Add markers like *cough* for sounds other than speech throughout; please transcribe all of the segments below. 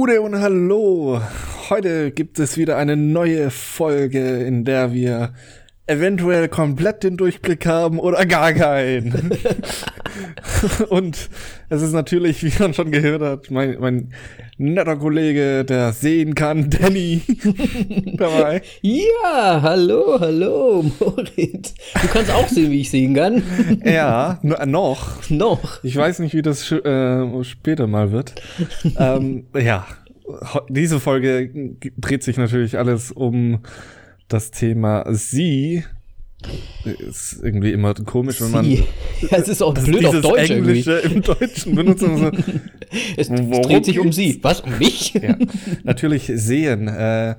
Gude und Hallo. Heute gibt es wieder eine neue Folge, in der wir eventuell komplett den Durchblick haben oder gar keinen. *laughs* *laughs* und es ist natürlich, wie man schon gehört hat, mein, mein netter Kollege, der sehen kann, *laughs* Danny, dabei. Ja, hallo, hallo, Moritz. Du kannst auch sehen, wie ich sehen kann. *laughs* ja, noch. Noch. Ich weiß nicht, wie das äh, später mal wird. ähm, ja, diese Folge dreht sich natürlich alles um das Thema sie ist irgendwie immer komisch, wenn man. Sie. Ja, *laughs* es ist auch blöd auf Deutsch Englische irgendwie. im Deutschen benutzen. So, *laughs* es dreht sich um sie. Was? Um mich? Ja. Natürlich sehen. Äh,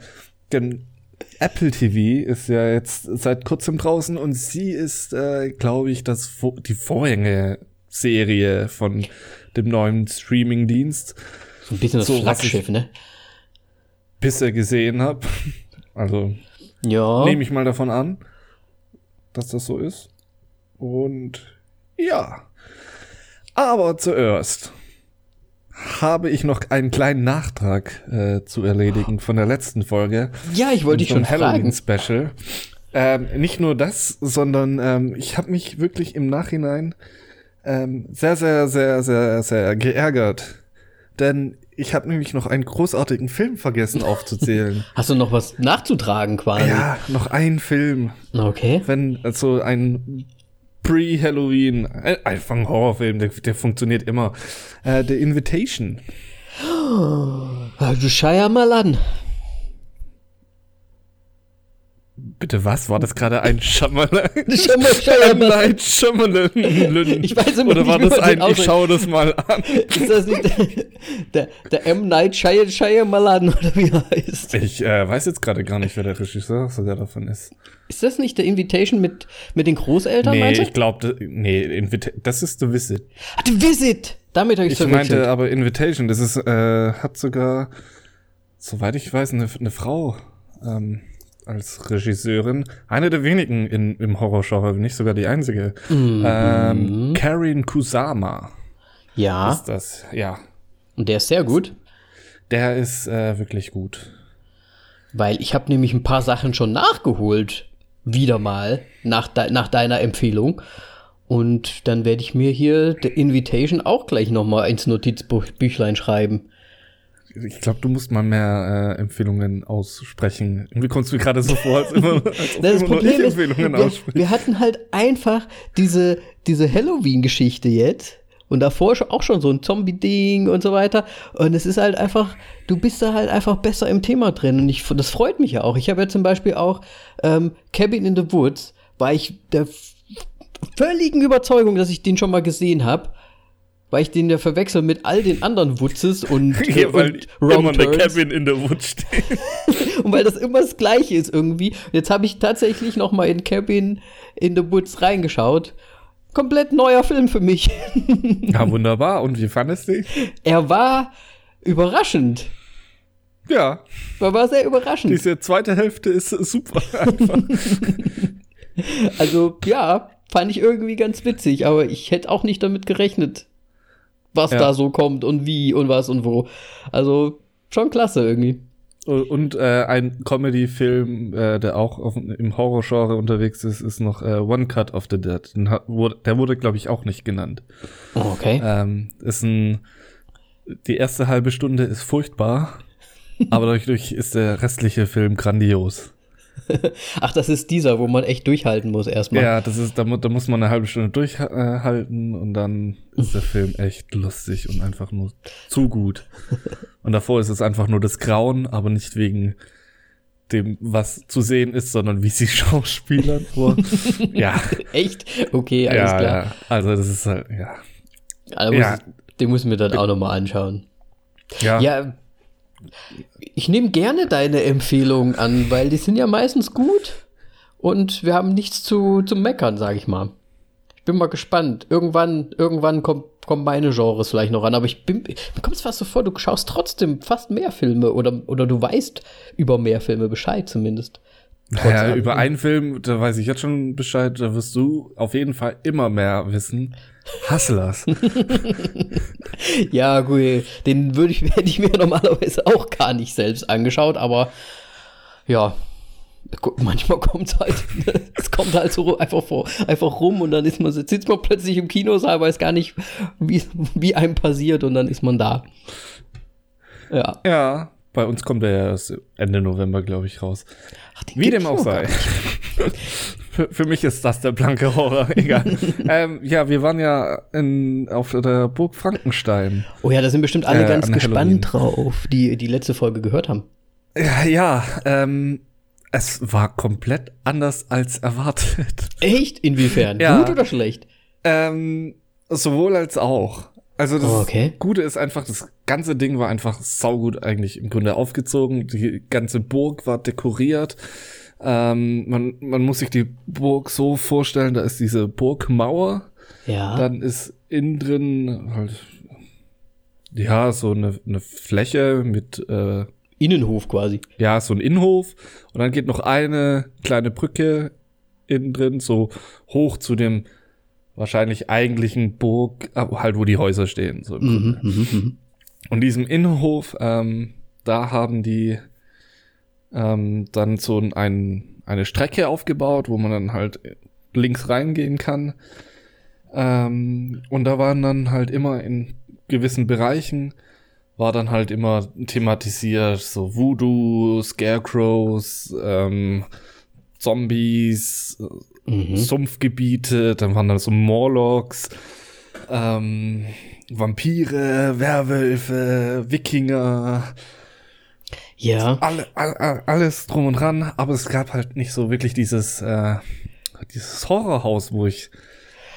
denn Apple TV ist ja jetzt seit kurzem draußen und sie ist, äh, glaube ich, das die Vorgängerserie von dem neuen Streaming-Dienst. So ein bisschen das so, Flaggschiff, ne? Bisher gesehen habe. Also ja. nehme ich mal davon an, dass das so ist. Und ja. Aber zuerst habe ich noch einen kleinen Nachtrag äh, zu erledigen von der letzten Folge. Ja, ich wollte dich schon Halloween fragen. Special. Ähm, nicht nur das, sondern ähm, ich habe mich wirklich im Nachhinein ähm, sehr, sehr, sehr, sehr, sehr geärgert. Denn ich habe nämlich noch einen großartigen Film vergessen aufzuzählen. *laughs* Hast du noch was nachzutragen quasi? Ja, noch einen Film. Okay. Wenn also ein Pre-Halloween, einfach ein Horrorfilm, der, der funktioniert immer. Äh, The Invitation. Oh, *gasps* du scheier mal an. Bitte was? War das gerade ein Shyamalan? Shyamalan. Shyamalan. Ich weiß immer Oder war das ein, ich schaue das mal an? *laughs* Ist das nicht der, der, der M. Night Shyamalan oder wie er heißt? Ich äh, weiß jetzt gerade gar nicht, wer der Regisseur sogar davon ist. Ist das nicht der Invitation mit, mit den Großeltern, Nee, ich glaube, nee, Invita das ist The Visit. Ah, The Visit! Damit habe ich Ich meinte aber Invitation, das ist, äh, hat sogar, soweit ich weiß, eine, eine Frau, ähm, als Regisseurin. Eine der wenigen in, im Horrorgenre, nicht sogar die einzige. Mhm. Ähm, Karin Kusama. Ja. Ist das, ja. Und der ist sehr gut. Der ist äh, wirklich gut. Weil ich habe nämlich ein paar Sachen schon nachgeholt. Wieder mal. Nach, de nach deiner Empfehlung. Und dann werde ich mir hier The Invitation auch gleich noch mal ins Notizbüchlein schreiben. Ich glaube, du musst mal mehr äh, Empfehlungen aussprechen. Irgendwie kommst du gerade so vor, als immer, *laughs* als das immer Problem ist, Empfehlungen wir, wir hatten halt einfach diese, diese Halloween-Geschichte jetzt. Und davor auch schon so ein Zombie-Ding und so weiter. Und es ist halt einfach, du bist da halt einfach besser im Thema drin. Und ich, das freut mich ja auch. Ich habe ja zum Beispiel auch ähm, Cabin in the Woods, war ich der völligen Überzeugung, dass ich den schon mal gesehen habe weil ich den ja verwechsel mit all den anderen Wutzes und, *laughs* ja, äh, weil und immer eine Cabin in der Woods steht. *laughs* und weil das immer das Gleiche ist irgendwie. Jetzt habe ich tatsächlich noch mal in Cabin in the Woods reingeschaut. Komplett neuer Film für mich. *laughs* ja, wunderbar. Und wie fandest du dich? Er war überraschend. Ja. Er war sehr überraschend. Diese zweite Hälfte ist super also, ja, fand ich irgendwie ganz witzig, aber ich hätte auch nicht damit gerechnet, was ja. da so kommt und wie und was und wo. Also schon klasse irgendwie. Und äh, ein Comedy-Film, äh, der auch auf, im Horror-Genre unterwegs ist, ist noch äh, One Cut of the Dead. Hat, wurde, der wurde, glaube ich, auch nicht genannt. Oh, okay. Ähm, ist ein, die erste halbe Stunde ist furchtbar, *laughs* aber dadurch ist der restliche Film grandios. *laughs* Ach, das ist dieser, wo man echt durchhalten muss erstmal. Ja, das ist, da, da muss man eine halbe Stunde durchhalten und dann ist der Film echt lustig und einfach nur zu gut. *laughs* Und davor ist es einfach nur das Grauen, aber nicht wegen dem, was zu sehen ist, sondern wie sie *laughs* schauspielern vor. ja. Echt? Okay, alles ja, klar. Ja. Also das ist halt, ja. Also ja. den müssen wir dann auch nochmal anschauen. Ja. Ja, ich nehme gerne deine Empfehlungen an, weil die sind ja meistens gut und wir haben nichts zu, zu meckern, sage ich mal. Ich bin mal gespannt. Irgendwann, irgendwann kommt, kommen meine Genres vielleicht noch an, aber ich bin, mir kommt es fast so vor, du schaust trotzdem fast mehr Filme oder, oder du weißt über mehr Filme Bescheid zumindest. Naja, über einen Film, da weiß ich jetzt schon Bescheid, da wirst du auf jeden Fall immer mehr wissen. Hustlers. *laughs* ja, gut, den würde ich, *laughs* hätte ich mir normalerweise auch gar nicht selbst angeschaut, aber ja, manchmal kommt halt, *laughs* es kommt halt so einfach vor, einfach rum und dann ist man, sitzt man plötzlich im Kinosaal, weiß gar nicht, wie, wie einem passiert und dann ist man da. Ja. Ja, bei uns kommt er ja Ende November, glaube ich, raus. Ach, wie dem auch sei. *laughs* für, für, mich ist das der blanke Horror, *laughs* egal. ähm, ja, wir waren ja in, auf der Burg Frankenstein. Oh ja, da sind bestimmt alle äh, ganz gespannt Halloween. drauf, die die letzte Folge gehört haben. Ja, ja ähm, es war komplett anders als erwartet. Echt? Inwiefern? Ja. Gut oder schlecht? Ähm, sowohl als auch. Also das oh, okay. Gute ist einfach, das ganze Ding war einfach saugut eigentlich im Grunde aufgezogen. Die ganze Burg war dekoriert. Ähm, man, man muss sich die Burg so vorstellen, da ist diese Burgmauer. Ja. Dann ist innen drin halt, ja, so eine, eine Fläche mit äh, Innenhof quasi. Ja, so ein Innenhof. Und dann geht noch eine kleine Brücke innen drin, so hoch zu dem wahrscheinlich eigentlichen Burg, äh, halt wo die Häuser stehen. So mhm, mhm, mhm, Und diesem Innenhof, ähm, da haben die ähm, dann so ein, eine Strecke aufgebaut, wo man dann halt links reingehen kann. Ähm, und da waren dann halt immer in gewissen Bereichen war dann halt immer thematisiert, so Voodoo, Scarecrows, ähm, Zombies, mhm. Sumpfgebiete, dann waren da so Morlocks, ähm, Vampire, Werwölfe, Wikinger. Ja. Alle, all, alles drum und dran, aber es gab halt nicht so wirklich dieses, äh, dieses Horrorhaus, wo ich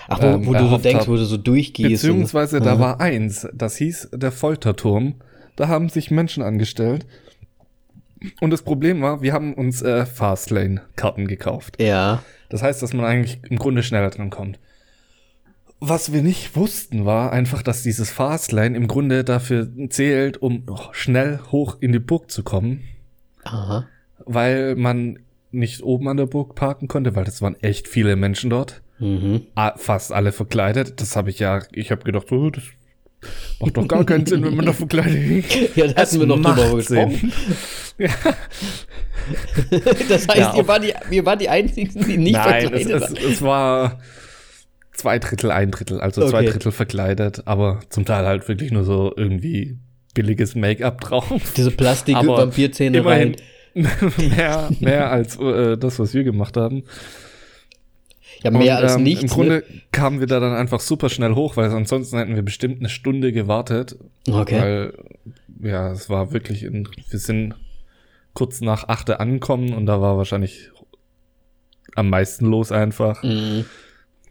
Ach, wo, ähm, wo du so denkst, hab. wo du so durchgehst. Beziehungsweise und, da war eins, das hieß der Folterturm. Da haben sich Menschen angestellt. Und das Problem war, wir haben uns äh, Fastlane-Karten gekauft. Ja. Das heißt, dass man eigentlich im Grunde schneller dran kommt. Was wir nicht wussten, war einfach, dass dieses Fastlane im Grunde dafür zählt, um schnell hoch in die Burg zu kommen. Aha. Weil man nicht oben an der Burg parken konnte, weil das waren echt viele Menschen dort. Mhm. Fast alle verkleidet. Das habe ich ja, ich habe gedacht, oh, das macht doch gar keinen Sinn, wenn man da verkleidet hingeht. Ja, da hatten wir noch drüber gesprochen. ja. *laughs* das heißt, ja, ihr, war die, ihr war die Einzigen, die nicht Nein, verkleidet es, waren. Es, es war zwei Drittel, ein Drittel, also okay. zwei Drittel verkleidet, aber zum Teil halt wirklich nur so irgendwie billiges Make-up drauf. Diese Plastik-Vampirzähne rein. *laughs* mehr, mehr als äh, das, was wir gemacht haben. Ja, mehr und, als ähm, nichts. Im Grunde ne? kamen wir da dann einfach super schnell hoch, weil ansonsten hätten wir bestimmt eine Stunde gewartet. Okay. Weil, ja, es war wirklich in, wir sind kurz nach achte angekommen und da war wahrscheinlich am meisten los einfach. Mhm.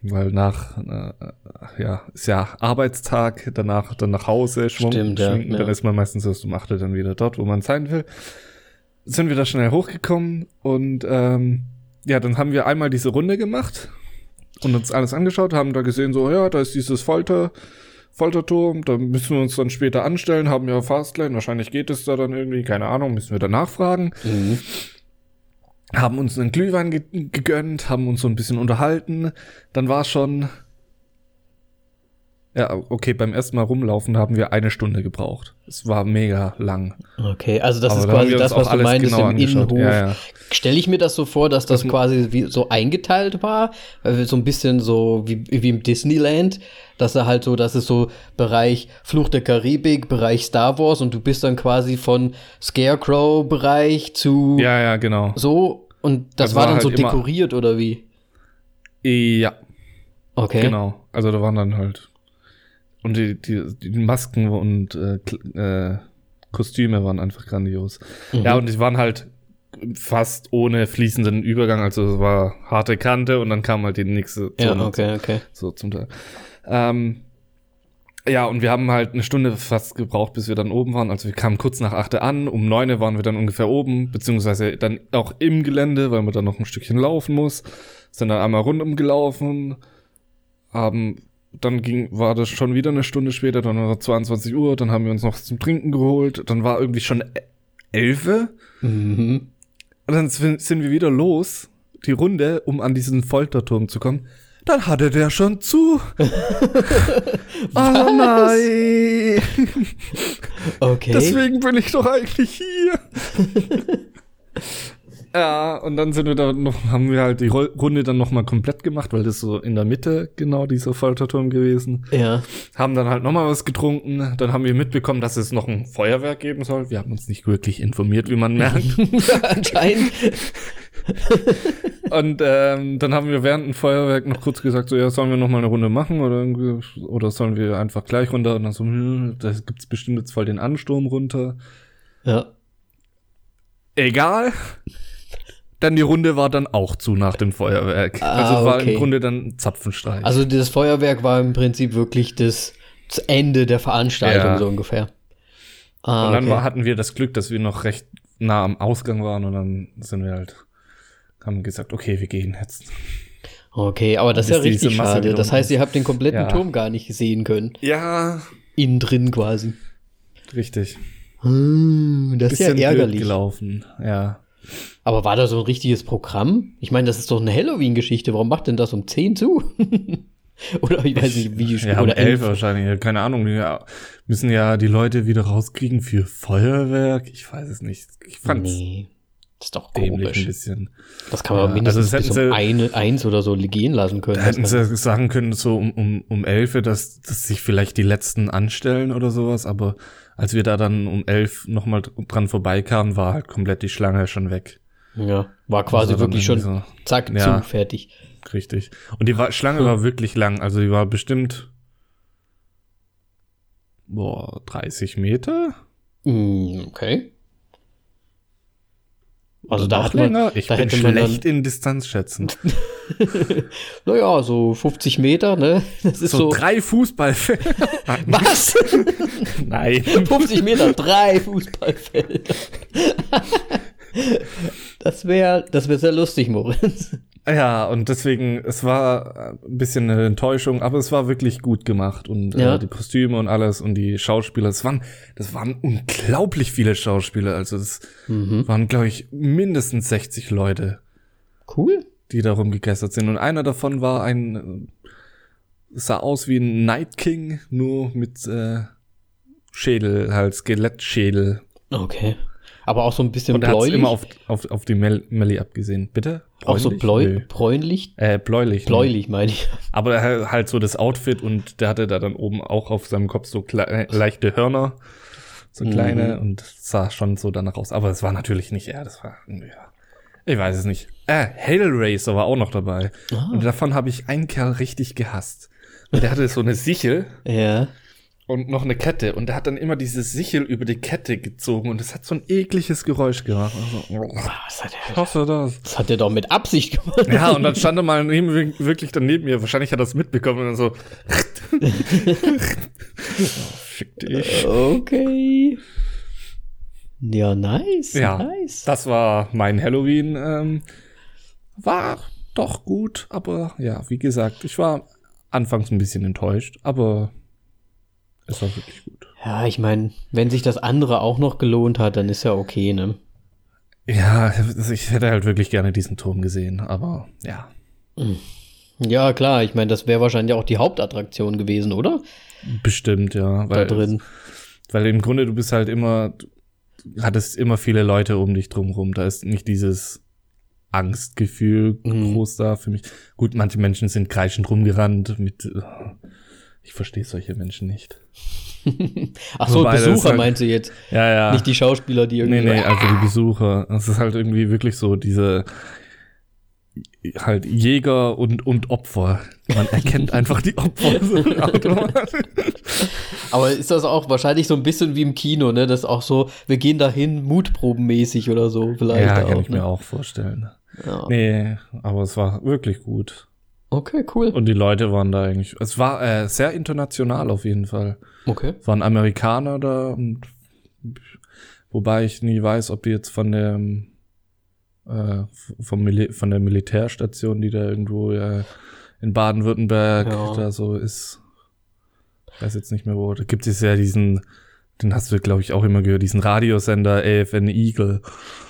Weil nach, äh, ja, ist ja Arbeitstag, danach dann nach Hause, schwung, Stimmt, ja, schwingen, ja. dann ist man meistens erst um achte dann wieder dort, wo man sein will. Sind wir da schnell hochgekommen und ähm, ja, dann haben wir einmal diese Runde gemacht und uns alles angeschaut, haben da gesehen, so, ja, da ist dieses Folter, Folterturm, da müssen wir uns dann später anstellen, haben ja Fastlane, wahrscheinlich geht es da dann irgendwie, keine Ahnung, müssen wir da nachfragen. Mhm. Haben uns einen Glühwein ge gegönnt, haben uns so ein bisschen unterhalten, dann war schon, ja, okay, beim ersten Mal rumlaufen haben wir eine Stunde gebraucht. Es war mega lang. Okay, also das Aber ist quasi das, was du meinst genau im angeschaut. Innenhof. Ja, ja. Stelle ich mir das so vor, dass das, das quasi wie so eingeteilt war, so ein bisschen so wie, wie im Disneyland, dass er halt so, das ist so Bereich Fluch der Karibik, Bereich Star Wars und du bist dann quasi von Scarecrow-Bereich zu Ja, ja, genau. So und das, das war, war dann halt so dekoriert oder wie? Ja. Okay. Genau. Also da waren dann halt und die, die, die Masken und äh, äh, Kostüme waren einfach grandios. Mhm. Ja, und die waren halt fast ohne fließenden Übergang, also es war harte Kante und dann kam halt die nächste Zone. Ja, okay, okay. So zum Teil. Ähm, ja, und wir haben halt eine Stunde fast gebraucht, bis wir dann oben waren. Also wir kamen kurz nach achte an, um neune waren wir dann ungefähr oben, beziehungsweise dann auch im Gelände, weil man dann noch ein Stückchen laufen muss. Sind dann einmal rundum gelaufen, haben dann ging, war das schon wieder eine Stunde später, dann war 22 Uhr, dann haben wir uns noch zum Trinken geholt, dann war irgendwie schon elfe. Mhm. Und dann sind wir wieder los, die Runde, um an diesen Folterturm zu kommen. Dann hatte der schon zu. *laughs* oh nein. Okay. Deswegen bin ich doch eigentlich hier. *laughs* Ja, und dann sind wir da noch, haben wir halt die Runde dann nochmal komplett gemacht, weil das so in der Mitte genau dieser Folterturm gewesen. Ja. Haben dann halt nochmal was getrunken. Dann haben wir mitbekommen, dass es noch ein Feuerwerk geben soll. Wir haben uns nicht wirklich informiert, wie man merkt. *laughs* Anscheinend. *laughs* und ähm, dann haben wir während dem Feuerwerk noch kurz gesagt, so ja, sollen wir nochmal eine Runde machen oder oder sollen wir einfach gleich runter? Und dann so, hm, da gibt's bestimmt jetzt voll den Ansturm runter. Ja. Egal. Dann die Runde war dann auch zu nach dem Feuerwerk. Ah, also war okay. im Grunde dann Zapfenstreich. Also das Feuerwerk war im Prinzip wirklich das, das Ende der Veranstaltung Ja. so ungefähr. Ah, und dann okay. war, hatten wir das Glück, dass wir noch recht nah am Ausgang waren und dann sind wir halt, haben gesagt, okay, wir gehen jetzt. okay, aber das ist ja richtig schade. Das heißt, ihr habt den kompletten Ja. Turm gar nicht sehen können. Ja, Innen drin quasi. richtig. Hm, das ist ja ärgerlich. gelaufen, ja. Aber war da so ein richtiges Programm? Ich meine, das ist doch eine Halloween-Geschichte. Warum macht denn das um 10 zu? *laughs* oder ich weiß nicht, wie Ja, um oder elf wahrscheinlich, keine Ahnung. Die müssen ja die Leute wieder rauskriegen für Feuerwerk. Ich weiß es nicht. Ich fand's Nee, das ist doch dämlich ein komisch. bisschen. Das kann man Ja, mindestens also bis um eine, eins oder so gehen lassen können. Hätten sie sagen können, so um, um, um elf, dass, dass sich vielleicht die letzten anstellen oder sowas, aber als wir da dann um elf nochmal dran vorbeikamen, war halt komplett die Schlange schon weg. ja, war quasi Also dann wirklich schon irgendwie zack, Ja. zu, fertig. So, richtig. Und die war, Schlange war wirklich lang, also die war bestimmt boah, 30 Meter? Hm, okay. Also da hat man, länger? Ich da bin hätte man schlecht in Distanz schätzen. *laughs* naja, so 50 Meter, ne? Das ist So, so. drei Fußballfelder. *laughs* was? *laughs* Nein. 50 Meter, drei Fußballfelder. Das wäre das wär sehr lustig, Moritz. Ja, und deswegen, es war ein bisschen eine Enttäuschung, aber es war wirklich gut gemacht und Ja. äh, die Kostüme und alles und die Schauspieler, es waren, das waren unglaublich viele Schauspieler, also es Mhm. waren, glaube ich, mindestens 60 Leute, Cool. die da rumgegeistert sind und einer davon war ein, äh, sah aus wie ein Night King, nur mit äh, Schädel, halt Skelettschädel Okay. Aber auch so ein bisschen und er hat bläulich. immer auf, auf, auf die Mel Melly abgesehen. Bitte? auch so Bräunlich? bläu Nö. bräunlich. Äh, bläulich. Bläulich, meine ich. Aber er- halt so das Outfit und der hatte da dann oben auch auf seinem Kopf so äh, leichte Hörner, so Mhm. kleine und sah schon so danach aus. Aber es war natürlich nicht er, das war, ja, ich weiß es nicht. Äh, Hellraiser war auch noch dabei. Ah. Und davon habe ich einen Kerl richtig gehasst. Und der hatte so eine Sichel Ja. Und noch eine Kette und der hat dann immer diese Sichel über die Kette gezogen und es hat so ein ekliges Geräusch gemacht. Also, Was hat ich er, hasse das. das hat er doch mit Absicht gemacht. Ja, und dann stand er mal neben, wirklich daneben mir. Wahrscheinlich hat er das mitbekommen und dann so. oh, *laughs* *laughs* fick dich. Okay. Ja, nice. Ja, nice. das war mein Halloween. Ähm, war doch gut, aber ja, wie gesagt, ich war anfangs ein bisschen enttäuscht, aber es war wirklich gut. Ja, ich meine, wenn sich das andere auch noch gelohnt hat, dann ist ja okay, ne? Ja, also ich hätte halt wirklich gerne diesen Turm gesehen, aber ja. Ja, klar, ich meine, das wäre wahrscheinlich auch die Hauptattraktion gewesen, oder? Bestimmt, ja. Weil, da drin. Weil im Grunde du bist halt immer, du hattest immer viele Leute um dich drumherum. Da ist nicht dieses Angstgefühl Mhm. groß da für mich. Gut, manche Menschen sind kreischend rumgerannt mit, äh, ich verstehe solche Menschen nicht. *laughs* Ach so, Wobei, das Besucher halt- meinst du jetzt? Ja, ja. Nicht die Schauspieler, die irgendwie. nee, nee, also die Besucher. Es ist halt irgendwie wirklich so diese, halt Jäger und, und Opfer. Man erkennt *laughs* einfach die Opfer so *laughs* automatisch. Aber ist das auch wahrscheinlich so ein bisschen wie im Kino, ne? Das ist auch so, wir gehen dahin mutprobenmäßig oder so, vielleicht. Ja, kann auch, ich ne? mir auch vorstellen. Ja. Nee, aber es war wirklich gut. Okay, cool. Und die Leute waren da eigentlich. Es war äh, sehr international auf jeden Fall. Okay. Es waren Amerikaner da und wobei ich nie weiß, ob die jetzt von dem äh, vom Mili von der Militärstation, die da irgendwo äh, in Baden-Württemberg Ja. da so ist. Ich weiß jetzt nicht mehr wo. Da gibt es ja diesen den hast du, glaube ich, auch immer gehört, diesen Radiosender AFN Eagle.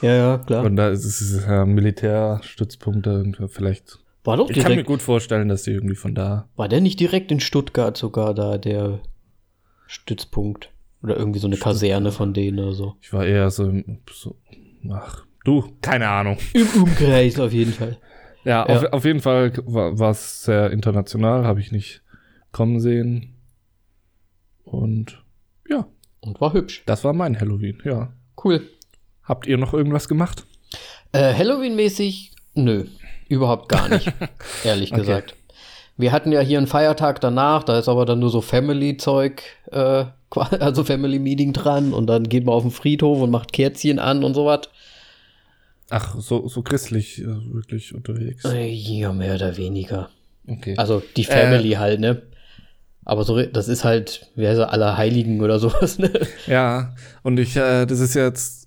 Ja, ja, klar. Und da ist es ja ein Militärstützpunkt irgendwie vielleicht. War doch Ich direkt, kann mir gut vorstellen, dass die irgendwie von da. war der nicht direkt in Stuttgart sogar da, der Stützpunkt? Oder irgendwie so eine Kaserne von denen oder so. Ich war eher so, so ach, du, keine Ahnung. Im Umkreis auf jeden Fall. Ja, Ja. Auf, auf jeden Fall war war es sehr international, habe ich nicht kommen sehen. Und ja, Und war hübsch. das war mein Halloween, ja. Cool. Habt ihr noch irgendwas gemacht? Äh, Halloween-mäßig, nö, überhaupt gar nicht, *laughs* ehrlich Okay. gesagt. Wir hatten ja hier einen Feiertag danach, da ist aber dann nur so Family-Zeug, äh, *laughs* also Family-Meeting dran und dann geht man auf den Friedhof und macht Kerzchen an und sowas. Ach, so, so christlich äh, wirklich unterwegs. Äh, Ja, mehr oder weniger. Okay. Also die Family halt, ne? Aber so, das ist halt, wer ist er, aller Heiligen oder *laughs* sowas, ne? Ja, und ich, äh, das ist jetzt.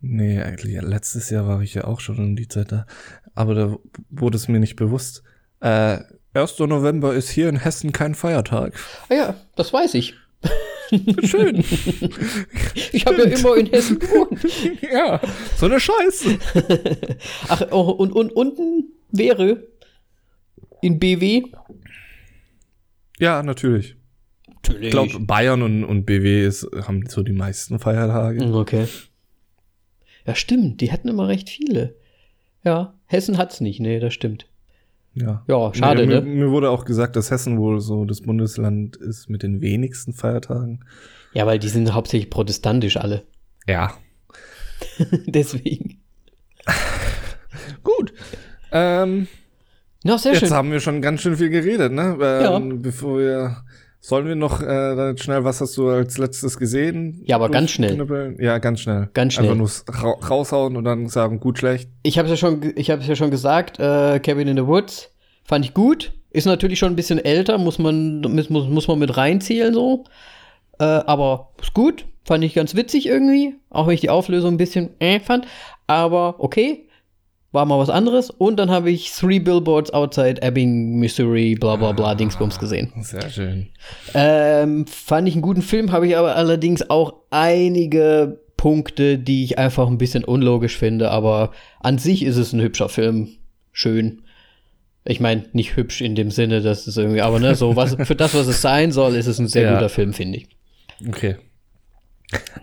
Nee, eigentlich, letztes Jahr war ich ja auch schon um die Zeit da. Aber da wurde es mir nicht bewusst. Äh, 1. November ist hier in Hessen kein Feiertag. Ah ja, das weiß ich. Schön. *laughs* Ich habe ja immer in Hessen gewohnt. *laughs* ja, so eine Scheiße. *laughs* Ach, oh, und, und unten wäre in BW. Ja, natürlich. Natürlich. Ich glaube, Bayern und, und BW ist, haben so die meisten Feiertage. Okay. Ja, stimmt. Die hätten immer recht viele. Ja, Hessen hat's nicht. Nee, das stimmt. Ja. Ja, schade, mir, ne? Mir, mir wurde auch gesagt, dass Hessen wohl so das Bundesland ist mit den wenigsten Feiertagen. Ja, weil die sind hauptsächlich protestantisch alle. Ja. *laughs* Deswegen. *laughs* Gut. Ähm, Na, sehr Jetzt schön. haben wir schon ganz schön viel geredet, ne? Ähm, Ja. Bevor wir. Sollen wir noch äh, schnell, was hast du als letztes gesehen? Ja, aber ganz schnell. Durchknüppeln? Ja, ganz schnell. Ganz schnell. Einfach nur ra raushauen und dann sagen, gut, schlecht. Ich habe es ja schon, ich habe ja schon gesagt. Äh, Cabin in the Woods fand ich gut. Ist natürlich schon ein bisschen älter, muss man, muss, muss muss man mit reinzählen so. Äh, aber ist gut, fand ich ganz witzig irgendwie, auch wenn ich die Auflösung ein bisschen äh fand. Aber okay, war mal was anderes. Und dann habe ich Three Billboards Outside Ebbing, Missouri, bla bla bla, Dingsbums gesehen. Sehr schön. Ähm, fand ich einen guten Film, habe ich aber allerdings auch einige Punkte, die ich einfach ein bisschen unlogisch finde. Aber an sich ist es ein hübscher Film. Schön. Ich meine, nicht hübsch in dem Sinne, dass es irgendwie, aber ne, so was, für das, was es sein soll, ist es ein sehr Ja. guter Film, finde ich. Okay.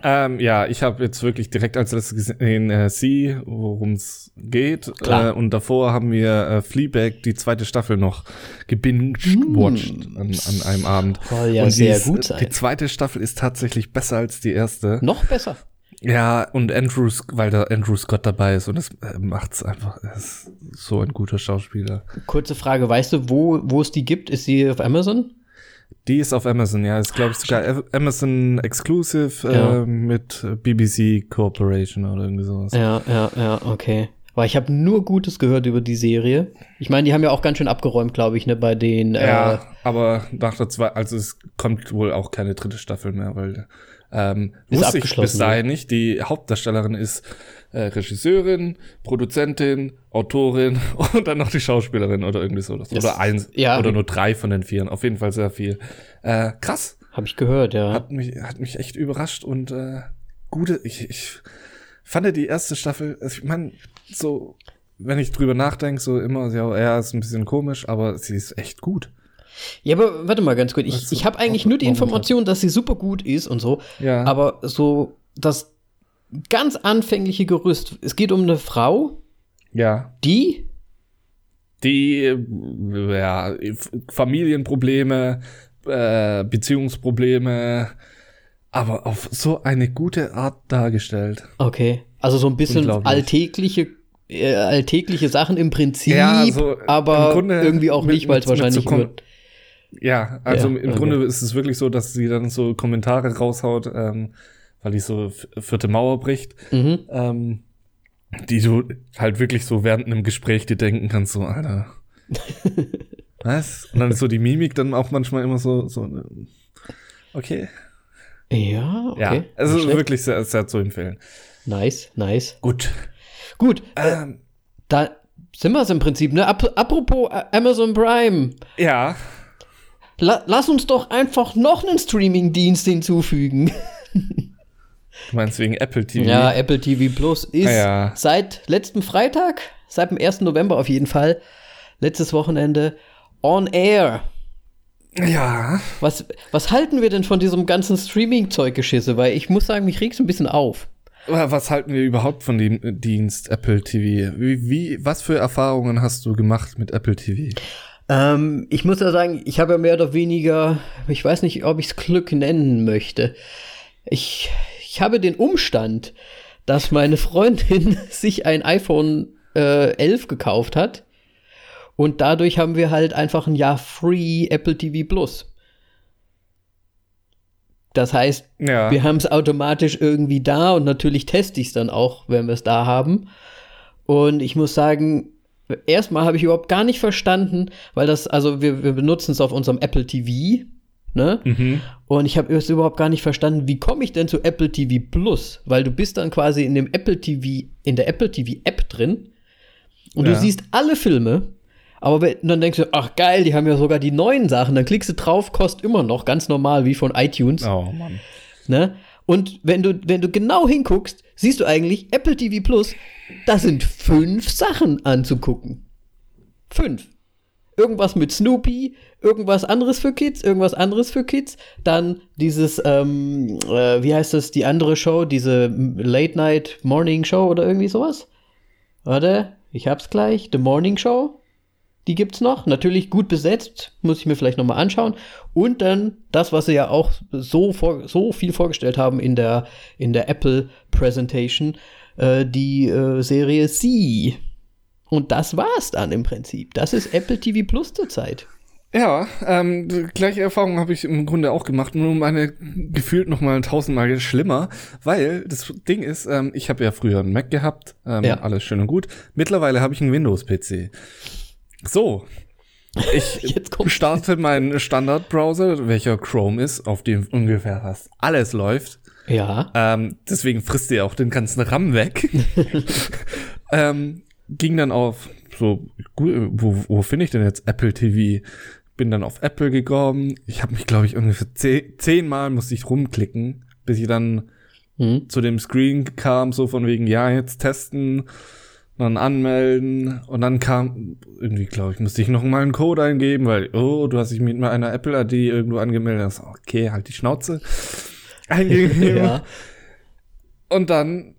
Ähm, ja, ich habe jetzt wirklich direkt als letztes gesehen äh, Sie, worum es geht. Klar. Äh, und davor haben wir äh, Fleabag, die zweite Staffel noch gebinged-watched an, an einem Abend. Soll ja und sehr ist- gut sein. Die zweite Staffel ist tatsächlich besser als die erste. Noch besser. Ja, und Andrew, Sc- weil da Andrew Scott dabei ist und das äh, macht's einfach, er ist so ein guter Schauspieler. Kurze Frage, weißt du, wo, wo es die gibt? Ist sie auf Amazon? Die ist auf Amazon, ja, ist glaube ich sogar Av- Amazon Exclusive Ja. äh, mit BBC Corporation oder irgendwie sowas. Ja, ja, ja, okay. Weil ich habe nur Gutes gehört über die Serie. Ich meine, die haben ja auch ganz schön abgeräumt, glaube ich, ne, bei den. Ja, Äh, aber nach der zwei, also es kommt wohl auch keine dritte Staffel mehr, weil ähm, Ist wusste ich bis dahin nicht. Die Hauptdarstellerin ist äh, Regisseurin, Produzentin, Autorin *laughs* und dann noch die Schauspielerin oder irgendwie so. Das- oder eins ja. oder nur drei von den vieren. Auf jeden Fall sehr viel. Äh, krass. habe ich gehört, ja. Hat mich, hat mich echt überrascht und äh, gute. Ich, ich fand die erste Staffel, also ich meine, so, wenn ich drüber nachdenke, so immer, ja, ja, ist ein bisschen komisch, aber sie ist echt gut. Ja, aber warte mal ganz kurz. Ich, ich habe eigentlich nur die. Information, dass sie super gut ist und so. Ja. Aber so das ganz anfängliche Gerüst. Es geht um eine Frau, Ja. die. Die, äh, ja, Familienprobleme, äh, Beziehungsprobleme, aber auf so eine gute Art dargestellt. Okay. Also so ein bisschen alltägliche. Äh, alltägliche Sachen im Prinzip, Ja, so aber irgendwie auch mit- nicht, weil es wahrscheinlich nur Ja, also Ja, im okay. Grunde ist es wirklich so, dass sie dann so Kommentare raushaut, ähm, weil die so vierte Mauer bricht, Mhm. ähm, die du halt wirklich so während einem Gespräch dir denken kannst, so, Alter. *laughs* Was? Und dann ist so die Mimik dann auch manchmal immer so, so okay. Ja, okay. Ja, also wirklich sehr, sehr zu empfehlen. Nice, nice. Gut. Gut, äh, Ähm, da sind wir es im Prinzip, ne? Ap apropos äh, Amazon Prime. ja, La lass uns doch einfach noch einen Streaming-Dienst hinzufügen. *laughs* Du meinst wegen Apple TV? Ja, Apple TV Plus ist ah, ja. seit letztem Freitag, seit dem 1. November auf jeden Fall, letztes Wochenende, on air. Ja. Was, was halten wir denn von diesem ganzen Streaming-Zeuggeschisse? Weil ich muss sagen, mich regst ein bisschen auf. Was halten wir überhaupt von dem Dienst Apple TV? Wie, wie, was für Erfahrungen hast du gemacht mit Apple TV? Ähm, ich muss ja sagen, ich habe ja mehr oder weniger, ich weiß nicht, ob ich es Glück nennen möchte. Ich, ich habe den Umstand, dass meine Freundin *laughs* sich ein iPhone äh, 11 gekauft hat. Und dadurch haben wir halt einfach ein Jahr Free Apple TV Plus. Das heißt, ja. wir haben es automatisch irgendwie da und natürlich teste ich es dann auch, wenn wir es da haben. Und ich muss sagen, erstmal habe ich überhaupt gar nicht verstanden, weil das, also wir, wir benutzen es auf unserem Apple TV, ne? Mhm. Und ich habe es überhaupt gar nicht verstanden, wie komme ich denn zu Apple TV Plus? Weil du bist dann quasi in dem Apple TV, in der Apple TV App drin und ja. du siehst alle Filme aber wenn, dann denkst du, ach geil, die haben ja sogar die neuen Sachen. Dann klickst du drauf, kostet immer noch ganz normal wie von iTunes. Oh Mann. Ne? Und wenn du, wenn du genau hinguckst, siehst du eigentlich Apple TV Plus, da sind fünf Sachen anzugucken. Fünf. Irgendwas mit Snoopy, irgendwas anderes für Kids, irgendwas anderes für Kids. Dann dieses, ähm, äh, wie heißt das, die andere Show, diese Late Night Morning Show oder irgendwie sowas. Warte, ich hab's gleich. The Morning Show. Die gibt's noch. Natürlich gut besetzt. Muss ich mir vielleicht nochmal anschauen. Und dann das, was sie ja auch so, vor, so viel vorgestellt haben in der, in der Apple Presentation, äh, die äh, Serie C. Und das war's dann im Prinzip. Das ist Apple TV Plus zurzeit. Ja, ähm, gleiche Erfahrung habe ich im Grunde auch gemacht, nur meine gefühlt noch mal tausendmal schlimmer, weil das Ding ist, ähm, ich habe ja früher einen Mac gehabt, ähm, ja. alles schön und gut. Mittlerweile habe ich einen Windows-PC. So. Ich *laughs* starte meinen Standardbrowser, welcher Chrome ist, auf dem ungefähr fast alles läuft. Ja. Ähm, deswegen frisst ihr auch den ganzen RAM weg. *laughs* *laughs* ähm, ging dann auf so, wo, wo finde ich denn jetzt Apple TV? Bin dann auf Apple gekommen. Ich habe mich, glaube ich, ungefähr zehn, zehnmal musste ich rumklicken, bis ich dann hm. zu dem Screen kam, so von wegen, ja, jetzt testen dann anmelden und dann kam irgendwie, glaube ich, musste ich noch mal einen Code eingeben, weil, oh, du hast dich mit einer Apple ID irgendwo angemeldet. Das, okay, halt die Schnauze. *laughs* Eingegeben. ja. Und dann,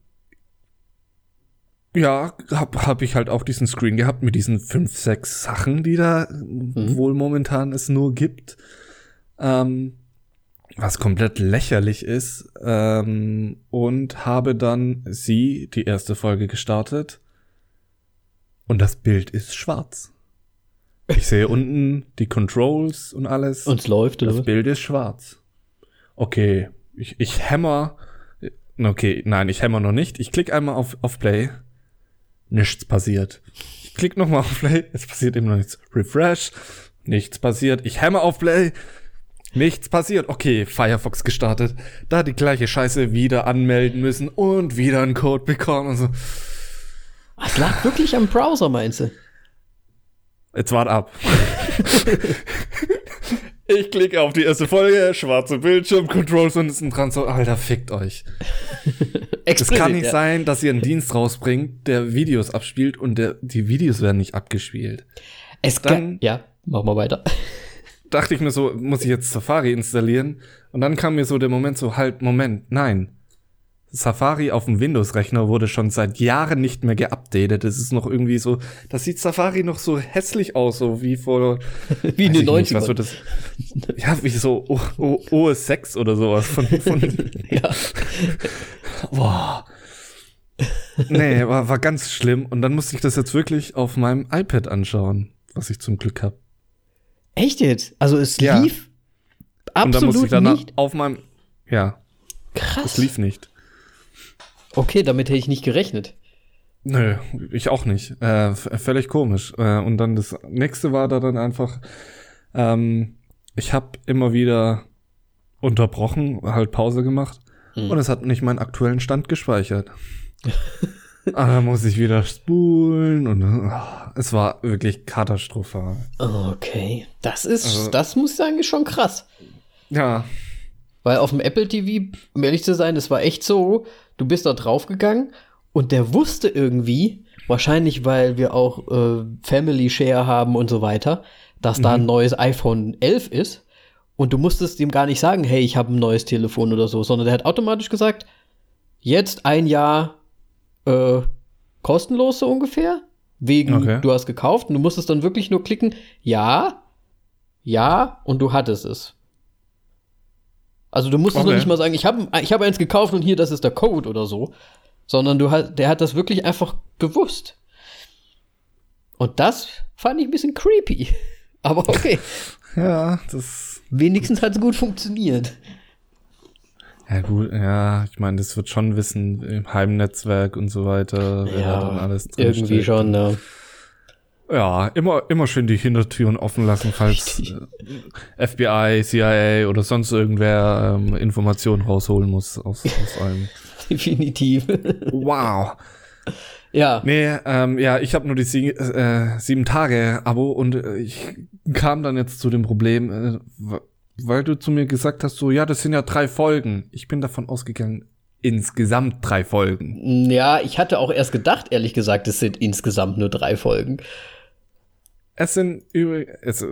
ja, hab, hab ich halt auch diesen Screen gehabt mit diesen fünf, sechs Sachen, die da mhm. wohl momentan es nur gibt. Ähm, was komplett lächerlich ist. Ähm, und habe dann sie, die erste Folge gestartet und das Bild ist schwarz. Ich sehe *laughs* unten die Controls und alles. Und es läuft, oder? Das Bild ist schwarz. Okay, ich, ich hammer. Okay, nein, ich hammer noch nicht. Ich klicke einmal auf, auf Play. Nichts passiert. Ich klicke nochmal auf Play. Es passiert immer noch nichts. Refresh. Nichts passiert. Ich hammer auf Play. Nichts passiert. Okay, Firefox gestartet. Da die gleiche Scheiße wieder anmelden müssen und wieder einen Code bekommen. Also, es lag wirklich am Browser, meinst du? Jetzt wart ab. *laughs* ich klicke auf die erste Folge, schwarze Bildschirm, Controls und ist ein dran so, Alter, fickt euch. *laughs* es kann nicht ja. sein, dass ihr einen Dienst rausbringt, der Videos abspielt und der, die Videos werden nicht abgespielt. Es kann, ja, machen wir weiter. Dachte ich mir so, muss ich jetzt Safari installieren? Und dann kam mir so der Moment so, halt, Moment, nein. Safari auf dem Windows-Rechner wurde schon seit Jahren nicht mehr geupdatet. Das ist noch irgendwie so, das sieht Safari noch so hässlich aus, so wie vor, wie in den 90 was wird das? Ja, wie so o o OS 6 oder sowas von, von *laughs* ja. Boah. Nee, war, war ganz schlimm. Und dann musste ich das jetzt wirklich auf meinem iPad anschauen, was ich zum Glück habe. Echt jetzt? Also es ja. lief absolut Und dann musste ich dann nicht? auf meinem, ja. Krass. Es lief nicht. Okay, damit hätte ich nicht gerechnet. Nö, ich auch nicht. Äh, völlig komisch. Äh, und dann das nächste war da dann einfach, ähm, ich habe immer wieder unterbrochen, halt Pause gemacht mhm. und es hat nicht meinen aktuellen Stand gespeichert. Ah, da muss ich wieder spulen und oh, es war wirklich katastrophal. Okay, das ist, also, das muss ich sagen, ist schon krass. Ja. Weil auf dem Apple TV, um ehrlich zu sein, es war echt so, du bist da draufgegangen und der wusste irgendwie, wahrscheinlich weil wir auch äh, Family Share haben und so weiter, dass mhm. da ein mhm. neues iPhone 11 ist und du musstest ihm gar nicht sagen, hey, ich habe ein neues Telefon oder so, sondern der hat automatisch gesagt, jetzt ein Jahr äh, kostenlos so ungefähr, wegen okay. du hast gekauft und du musstest dann wirklich nur klicken, ja, ja und du hattest es. Also du musstest okay. noch nicht mal sagen, ich habe ich hab eins gekauft und hier, das ist der Code oder so, sondern du hat, der hat das wirklich einfach gewusst. Und das fand ich ein bisschen creepy. *laughs* Aber okay. *laughs* ja, das. Wenigstens hat es gut funktioniert. Ja, gut, ja, ich meine, das wird schon wissen im Heimnetzwerk und so weiter, wer ja, da dann alles drin Irgendwie steht. schon, ja. Ja, immer, immer schön die Hintertüren offen lassen, falls äh, FBI, CIA oder sonst irgendwer ähm, Informationen rausholen muss aus, aus allem. *laughs* Definitiv. wow. Ja. Nee, ähm, ja, ich habe nur die sie äh, sieben Tage Abo und äh, ich kam dann jetzt zu dem Problem, äh, weil du zu mir gesagt hast, so, ja, das sind ja drei Folgen. Ich bin davon ausgegangen, insgesamt drei Folgen. Ja, ich hatte auch erst gedacht, ehrlich gesagt, es sind insgesamt nur drei Folgen. Es sind übrigens,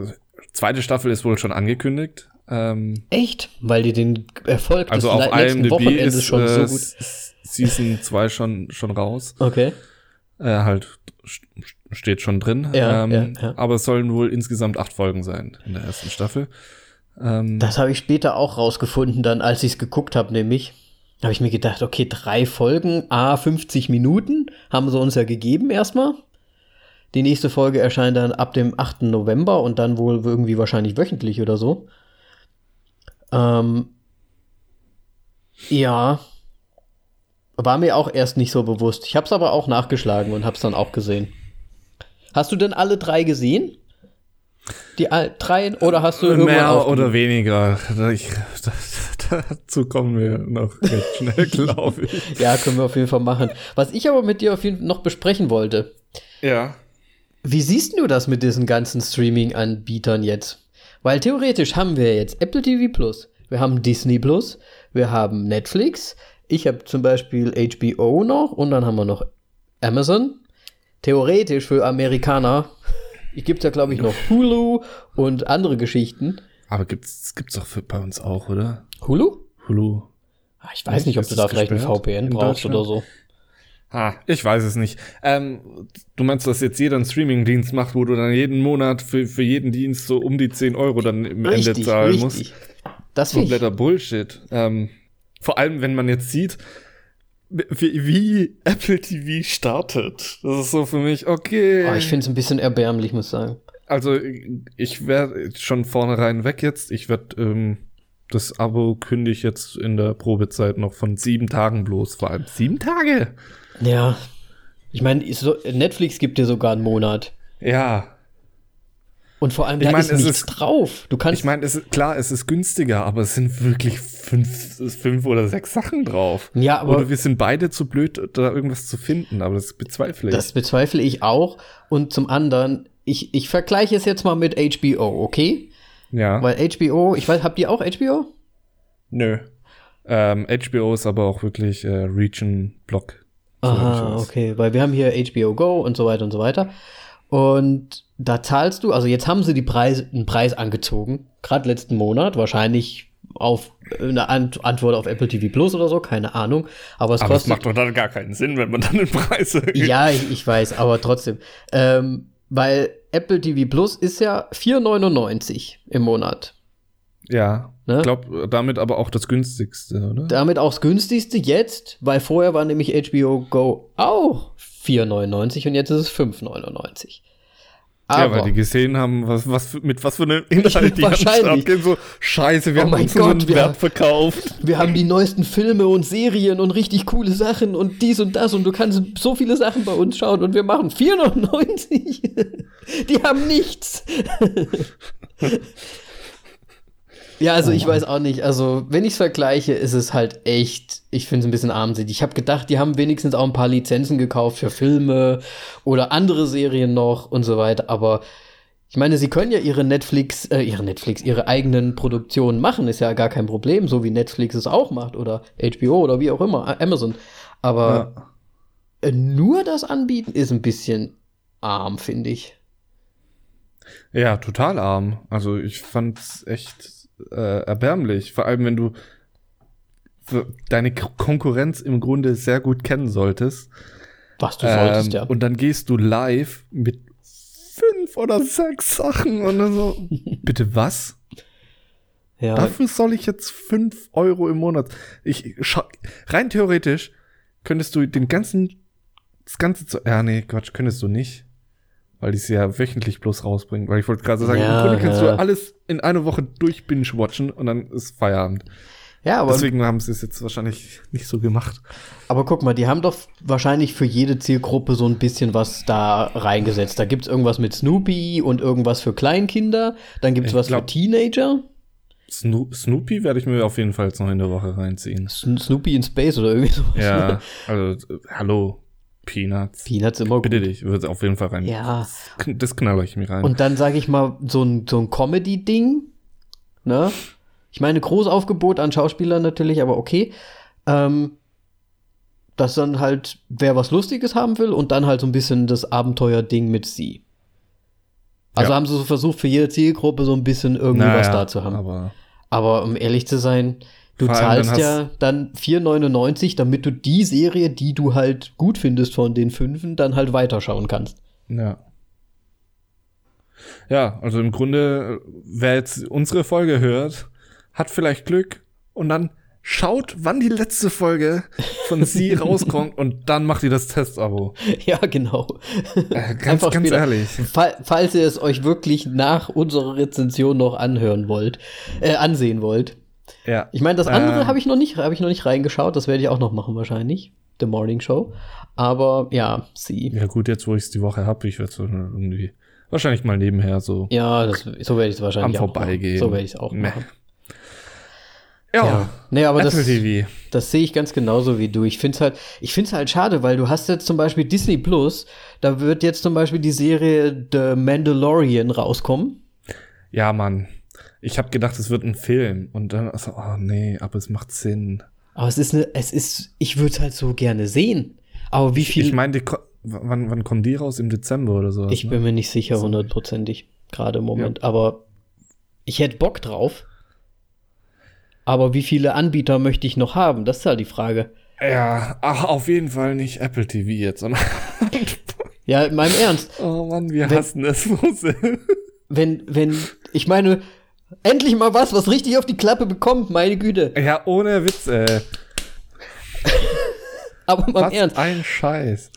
zweite Staffel ist wohl schon angekündigt. Ähm, Echt? Weil die den Erfolg also des auf nächsten Wochenendes ist, schon äh, so gut. Season 2 schon, schon raus. Okay. Äh, halt steht schon drin. Ja, ähm, ja, ja. Aber es sollen wohl insgesamt acht Folgen sein in der ersten Staffel. Ähm, das habe ich später auch rausgefunden, dann als ich es geguckt habe, nämlich. Habe ich mir gedacht, okay, drei Folgen, a 50 Minuten, haben sie uns ja gegeben erstmal. Die nächste Folge erscheint dann ab dem 8. November und dann wohl irgendwie wahrscheinlich wöchentlich oder so. Ähm, ja, war mir auch erst nicht so bewusst. Ich habe es aber auch nachgeschlagen und habe es dann auch gesehen. Hast du denn alle drei gesehen? Die drei oder hast du mehr oder weniger? Ich, dazu kommen wir noch recht schnell, *laughs* glaube ich. ja, können wir auf jeden Fall machen. Was ich aber mit dir auf jeden Fall noch besprechen wollte. Ja. Wie siehst du das mit diesen ganzen Streaming-Anbietern jetzt? Weil theoretisch haben wir jetzt Apple TV Plus, wir haben Disney Plus, wir haben Netflix, ich habe zum Beispiel HBO noch und dann haben wir noch Amazon. Theoretisch für Amerikaner *laughs* gibt es ja, glaube ich, noch *laughs* Hulu und andere Geschichten. Aber gibt's gibt's doch für, bei uns auch, oder? Hulu? Hulu. Ah, ich weiß nicht, ob du da vielleicht ein VPN brauchst oder so. Ah, ich weiß es nicht. Ähm, du meinst, dass jetzt jeder einen Streaming-Dienst macht, wo du dann jeden Monat für, für jeden Dienst so um die 10 Euro dann im richtig, Ende zahlen richtig. musst? Das ist kompletter Bullshit. Ähm, vor allem, wenn man jetzt sieht, wie, wie, Apple TV startet. Das ist so für mich, okay. Oh, ich finde es ein bisschen erbärmlich, muss ich sagen. Also, ich werde schon vornherein weg jetzt. Ich werde ähm, das Abo kündige ich jetzt in der Probezeit noch von sieben Tagen bloß. Vor allem sieben Tage. Ja. Ich meine, Netflix gibt dir sogar einen Monat. Ja. Und vor allem, da ich mein, ist nichts ist, drauf. Du kannst. Ich meine, es klar, es ist günstiger, aber es sind wirklich fünf, fünf oder sechs Sachen drauf. Ja, aber. Oder wir sind beide zu blöd, da irgendwas zu finden, aber das bezweifle ich. Das bezweifle ich auch. Und zum anderen, ich, ich vergleiche es jetzt mal mit HBO, okay? Ja. Weil HBO, ich weiß, habt ihr auch HBO? Nö. Ähm, HBO ist aber auch wirklich äh, Region-Block. Aha, okay. Weil wir haben hier HBO Go und so weiter und so weiter. Und da zahlst du, also jetzt haben sie die Preise, einen Preis angezogen, gerade letzten Monat, wahrscheinlich auf eine Antwort auf Apple TV Plus oder so, keine Ahnung. Aber es aber kostet. Das macht doch dann gar keinen Sinn, wenn man dann den Preis erhöht. Ja, ich, ich, weiß, aber trotzdem. Ähm, weil Apple TV Plus ist ja 4,99 im Monat. Ja. Ne? Ich glaube, damit aber auch das günstigste, oder? Damit auch das günstigste jetzt, weil vorher war nämlich HBO Go auch 4,99 und jetzt ist es 5,99. Aber, ja, weil die gesehen haben, was, was mit was für einem Inhalt *laughs* die wahrscheinlich. Gehen, so Scheiße, wir oh haben uns Gott, so wir, Wert verkauft. *laughs* Wir haben die neuesten Filme und Serien und richtig coole Sachen und dies und das und du kannst so viele Sachen bei uns schauen und wir machen 4,99. *laughs* die haben nichts. Ja, also oh ich weiß auch nicht. Also, wenn ich es vergleiche, ist es halt echt, ich finde es ein bisschen armselig. Ich habe gedacht, die haben wenigstens auch ein paar Lizenzen gekauft für Filme oder andere Serien noch und so weiter. Aber ich meine, sie können ja ihre Netflix, äh, ihre Netflix, ihre eigenen Produktionen machen, ist ja gar kein Problem, so wie Netflix es auch macht oder HBO oder wie auch immer, Amazon. Aber ja. nur das anbieten ist ein bisschen arm, finde ich. Ja, total arm. Also ich fand's echt äh, erbärmlich. Vor allem, wenn du deine Konkurrenz im Grunde sehr gut kennen solltest. Was du solltest, ähm, ja. Und dann gehst du live mit fünf oder sechs Sachen und dann so, *laughs* bitte was? Ja. Dafür soll ich jetzt fünf Euro im Monat. Ich rein theoretisch könntest du den ganzen, das ganze, zu, ja nee, Quatsch, könntest du nicht weil die es ja wöchentlich bloß rausbringen. Weil ich wollte gerade sagen, ja, im Grunde kannst ja. du alles in einer Woche durch binge-watchen und dann ist Feierabend. Ja, aber. Deswegen haben sie es jetzt wahrscheinlich nicht so gemacht. Aber guck mal, die haben doch wahrscheinlich für jede Zielgruppe so ein bisschen was da reingesetzt. Da gibt's irgendwas mit Snoopy und irgendwas für Kleinkinder. Dann gibt's ich was glaub, für Teenager. Sno Snoopy werde ich mir auf jeden Fall jetzt noch in der Woche reinziehen. Snoopy in Space oder irgendwie sowas. Ja, ne? also, hallo. Peanuts. Peanuts immer Bitte gut. dich, würde auf jeden Fall rein. Ja. Das, knaller ich mir rein. Und dann sage ich mal, so ein, so ein Comedy-Ding, ne? Ich meine, Großaufgebot an Schauspielern natürlich, aber okay. Ähm, dass dann halt, wer was Lustiges haben will und dann halt so ein bisschen das Abenteuer-Ding mit sie. Also ja. haben sie so versucht, für jede Zielgruppe so ein bisschen irgendwie naja, was da zu haben. Aber, aber um ehrlich zu sein, Du zahlst dann ja dann 4,99, damit du die Serie, die du halt gut findest von den fünfen, dann halt weiterschauen kannst. Ja. Ja, also im Grunde, wer jetzt unsere Folge hört, hat vielleicht Glück und dann schaut, wann die letzte Folge von sie *laughs* rauskommt und dann macht ihr das Testabo. *laughs* Ja, genau. Äh, ganz, Einfach ganz ehrlich. Fall, falls ihr es euch wirklich nach unserer Rezension noch anhören wollt, äh, ansehen wollt, ja. Ich meine, das andere ähm, habe ich noch nicht, habe ich noch nicht reingeschaut. Das werde ich auch noch machen wahrscheinlich. The Morning Show. Aber ja, sie. Ja gut, jetzt wo ich es die Woche habe, ich werde so irgendwie wahrscheinlich mal nebenher so. Ja, das, so werde ich es wahrscheinlich am auch Vorbeigehen. Machen. So werde ich es auch machen. Ja. ja. Nee, aber Apple das, TV. das sehe ich ganz genauso wie du. Ich finde es halt, ich finde es halt schade, weil du hast jetzt zum Beispiel Disney Plus, da wird jetzt zum Beispiel die Serie The Mandalorian rauskommen. Ja, Mann. Ich habe gedacht, es wird ein Film und dann so, oh nee, aber es macht Sinn. Aber es ist eine, es ist, ich würde es halt so gerne sehen. Aber wie viel? Ich, ich meine, wann, wann kommen die raus? Im Dezember oder so? Ich ne? bin mir nicht sicher, hundertprozentig, gerade im Moment. Ja. Aber ich hätte Bock drauf. Aber wie viele Anbieter möchte ich noch haben? Das ist halt die Frage. Ja, ach, auf jeden Fall nicht Apple TV jetzt, *laughs* ja, in meinem Ernst. Oh Mann, wir wenn, hassen es. wenn, wenn, ich meine, Endlich mal was, was richtig auf die Klappe bekommt, meine Güte. Ja, ohne Witz, ey. *laughs* Aber mal Ernst. ein Scheiß.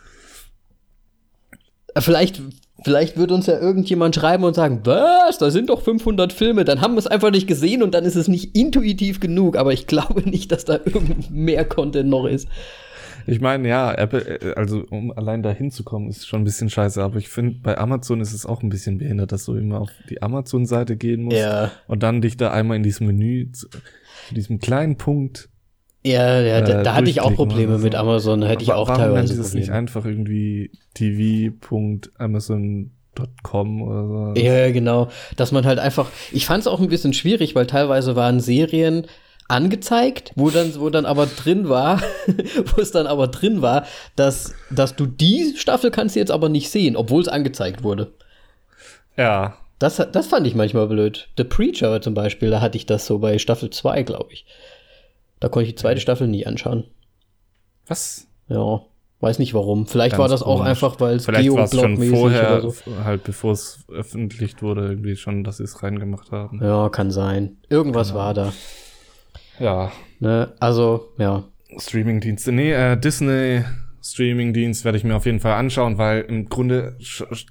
Vielleicht, vielleicht wird uns ja irgendjemand schreiben und sagen, was, da sind doch 500 Filme, dann haben wir es einfach nicht gesehen und dann ist es nicht intuitiv genug, aber ich *laughs* glaube nicht, dass da irgend mehr Content noch ist. Ich meine, ja, Apple, äh, also um allein da hinzukommen, ist schon ein bisschen scheiße, aber ich finde, bei Amazon ist es auch ein bisschen behindert, dass du immer auf die Amazon-Seite gehen musst ja. und dann dich da einmal in diesem Menü, zu, zu diesem kleinen Punkt. Ja, ja, da, äh, da hatte ich auch Probleme so. mit Amazon, da hätte ich auch warum teilweise. Warum ist nicht einfach irgendwie tv.amazon.com oder so? Ja, genau. Dass man halt einfach, ich fand es auch ein bisschen schwierig, weil teilweise waren Serien, angezeigt, wo dann, wo dann aber drin war, *laughs* wo es dann aber drin war, dass, dass du die Staffel kannst du jetzt aber nicht sehen, obwohl es angezeigt wurde. Ja. Das, das fand ich manchmal blöd. The Preacher zum Beispiel, da hatte ich das so bei Staffel 2, glaube ich. Da konnte ich die zweite Staffel nie anschauen. Was? Ja. Weiß nicht warum. Vielleicht Ganz war das komisch. auch einfach, weil es geoblogmäßig vorher, oder so. halt bevor es veröffentlicht wurde, irgendwie schon, dass sie es reingemacht haben. Ja, kann sein. Irgendwas genau. war da. Ja. Ne? Also, ja. Streamingdienste. Nee, äh, Disney Streamingdienst werde ich mir auf jeden Fall anschauen, weil im Grunde,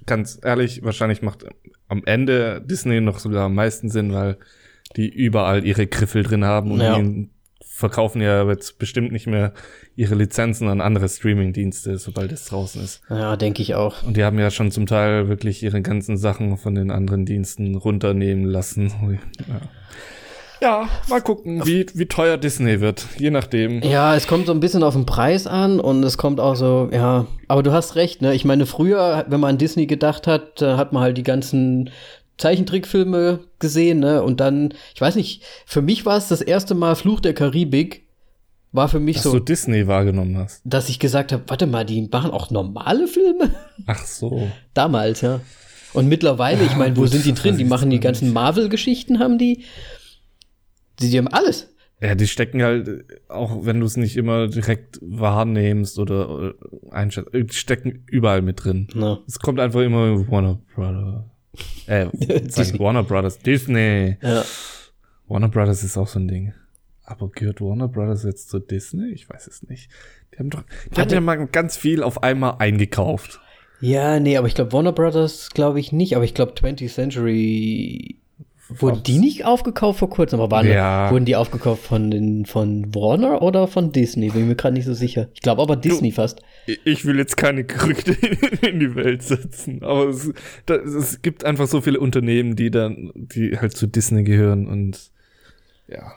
ganz ehrlich, wahrscheinlich macht am Ende Disney noch sogar am meisten Sinn, weil die überall ihre Griffel drin haben und ja. die verkaufen ja jetzt bestimmt nicht mehr ihre Lizenzen an andere Streamingdienste, sobald es draußen ist. Ja, denke ich auch. Und die haben ja schon zum Teil wirklich ihre ganzen Sachen von den anderen Diensten runternehmen lassen. *laughs* Ja. Ja, mal gucken, wie, wie teuer Disney wird, je nachdem. Ja, es kommt so ein bisschen auf den Preis an und es kommt auch so, ja, aber du hast recht, ne? Ich meine, früher, wenn man an Disney gedacht hat, da hat man halt die ganzen Zeichentrickfilme gesehen, ne? Und dann, ich weiß nicht, für mich war es das erste Mal Fluch der Karibik. War für mich Dass so. du Disney wahrgenommen hast. Dass ich gesagt habe, warte mal, die machen auch normale Filme? Ach so. Damals, ja. Und mittlerweile, ich meine, wo gut, sind die drin? Die machen die ganzen Marvel-Geschichten, haben die. Die, die haben alles. Ja, die stecken halt, auch wenn du es nicht immer direkt wahrnimmst oder, oder einschätzt, die stecken überall mit drin. Na. Es kommt einfach immer Warner Brothers. Äh, *laughs* Warner Brothers. Disney. Ja. Warner Brothers ist auch so ein Ding. Aber gehört Warner Brothers jetzt zu Disney? Ich weiß es nicht. Die haben doch, die haben ja mal ganz viel auf einmal eingekauft. Ja, nee, aber ich glaube, Warner Brothers glaube ich nicht, aber ich glaube 20th Century. Wurden die nicht aufgekauft vor kurzem? Aber waren Ja. wurden die aufgekauft von, den, von Warner oder von Disney? Bin ich mir gerade nicht so sicher. Ich glaube aber Disney fast. Ich will jetzt keine Gerüchte *laughs* in die Welt setzen, aber es, da, es gibt einfach so viele Unternehmen, die dann, die halt zu Disney gehören und ja.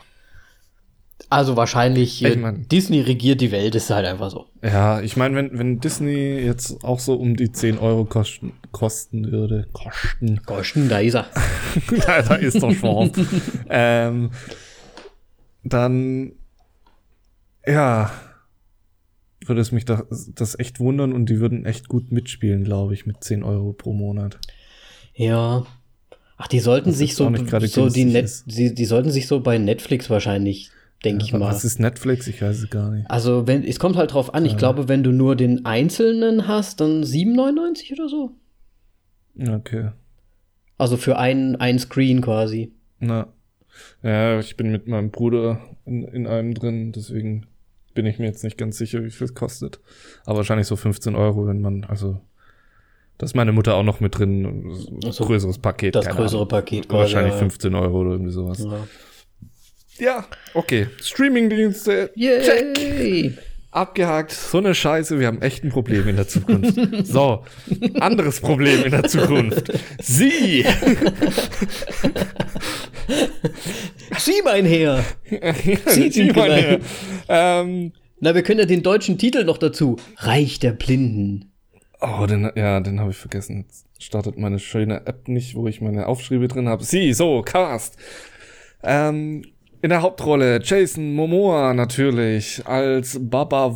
Also wahrscheinlich Ich mein- Disney regiert die Welt, ist halt einfach so. Ja, ich meine, wenn, wenn Disney jetzt auch so um die 10 Euro kosten, kosten würde, kosten, Goschen, da ist er. *laughs* da, da ist doch schwarz, *laughs* ähm, dann, ja, würde es mich das, das echt wundern und die würden echt gut mitspielen, glaube ich, mit 10 Euro pro Monat. Ja. Ach, die sollten Das sich so, so die, Net, die, die sollten sich so bei Netflix wahrscheinlich, denke ich Aber mal. Was ist Netflix? Ich weiß es gar nicht. Also, wenn, es kommt halt drauf an. Ich glaube, wenn du nur den einzelnen hast, dann 7,99 oder so. Okay. Also für einen, einen Screen quasi. Na. Ja, ich bin mit meinem Bruder in, in einem drin, deswegen bin ich mir jetzt nicht ganz sicher, wie viel es kostet. Aber wahrscheinlich so 15 Euro, wenn man, also. Da ist meine Mutter auch noch mit drin. So, größeres Paket. Das größere Ahnung. Paket quasi. Wahrscheinlich ja. 15 Euro oder irgendwie sowas. Ja. Ja, okay. Streamingdienste. Check. Yay! Abgehakt. So eine Scheiße, wir haben echt ein Problem in der Zukunft. *laughs* so, anderes Problem in der Zukunft. Sie! Sieh mein Herr! *laughs* Sie sind meine, gemein. ähm, Na, wir können ja den deutschen Titel noch dazu. Reich der Blinden. Oh, den, ja, den habe ich vergessen. Jetzt startet meine schöne App nicht, wo ich meine Aufschriebe drin habe. Sie, so, Cast. Ähm, in der Hauptrolle Jason Momoa natürlich als Baba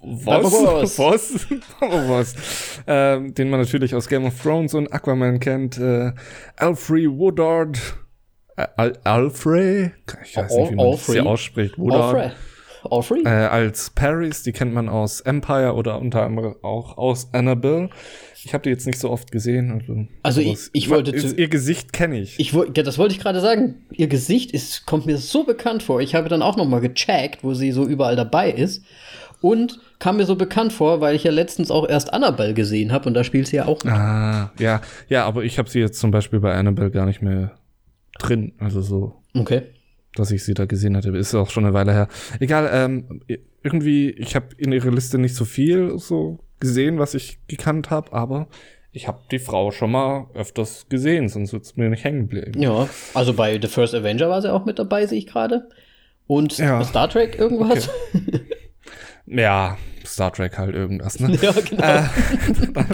Voss. Voss. Baba Voss. *laughs* Ähm, den man natürlich aus Game of Thrones und Aquaman kennt. Äh, Alfred Woodard. Äh, Al Alfred? Ich weiß nicht, wie man das hier Alfred? ausspricht. Woodard. Alfred. Alfred? Äh, als Paris, die kennt man aus Empire oder unter anderem auch aus Annabelle. Ich habe die jetzt nicht so oft gesehen. Also, Also ich- ich wollte ist, zu- Ihr Gesicht kenne ich. Ich ja, das wollte ich gerade sagen. Ihr Gesicht ist, kommt mir so bekannt vor. Ich habe dann auch noch mal gecheckt, wo sie so überall dabei ist. Und kam mir so bekannt vor, weil ich ja letztens auch erst Annabelle gesehen habe und da spielt sie ja auch. mit. Ah, ja, ja, aber ich habe sie jetzt zum Beispiel bei Annabelle gar nicht mehr drin. Also so, Okay. Dass ich sie da gesehen hatte, ist auch schon eine Weile her. Egal, ähm, irgendwie, ich habe in ihrer Liste nicht so viel so gesehen, was ich gekannt habe, aber ich habe die Frau schon mal öfters gesehen, sonst wird's mir nicht hängen bleiben. Ja, also bei The First Avenger war sie auch mit dabei, sehe ich gerade. Und Ja. Star Trek irgendwas? *laughs* Ja, Star Trek halt irgendwas, ne? *laughs* Ja, genau. Äh, dann,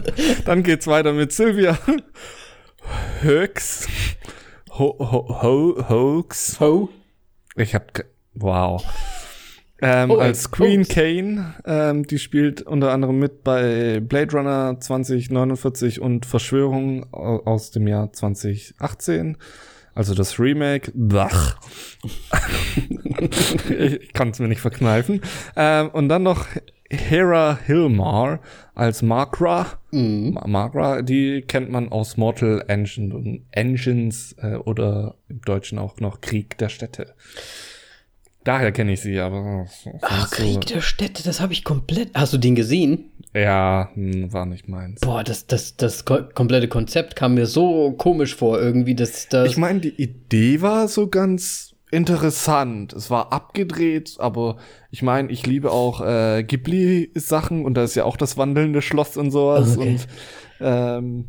dann geht's weiter mit Sylvia Hoax. Ho, ho, ho, Hoax. Ho. Ich hab. Wow. *laughs* Ähm, Oh, als ey, Queen Hoax. Kane, ähm, die spielt unter anderem mit bei Blade Runner 2049 und Verschwörung au- aus dem Jahr 2018. Also das Remake. Bach. *laughs* ich kann es mir nicht verkneifen. Ähm, und dann noch Hera Hilmar als Markra. Ma- Markra, die kennt man aus Mortal Engine und Engines äh, oder im Deutschen auch noch Krieg der Städte. Daher kenne ich sie, aber Ach, Krieg der Städte, das habe ich komplett. Hast du den gesehen? ja, hm, war nicht meins. Boah, das, das, das ko komplette Konzept kam mir so komisch vor, irgendwie, dass das. Ich meine, die Idee war so ganz interessant. Es war abgedreht, aber ich meine, ich liebe auch äh, Ghibli-Sachen und da ist ja auch das wandelnde Schloss und sowas. Okay. Und ähm,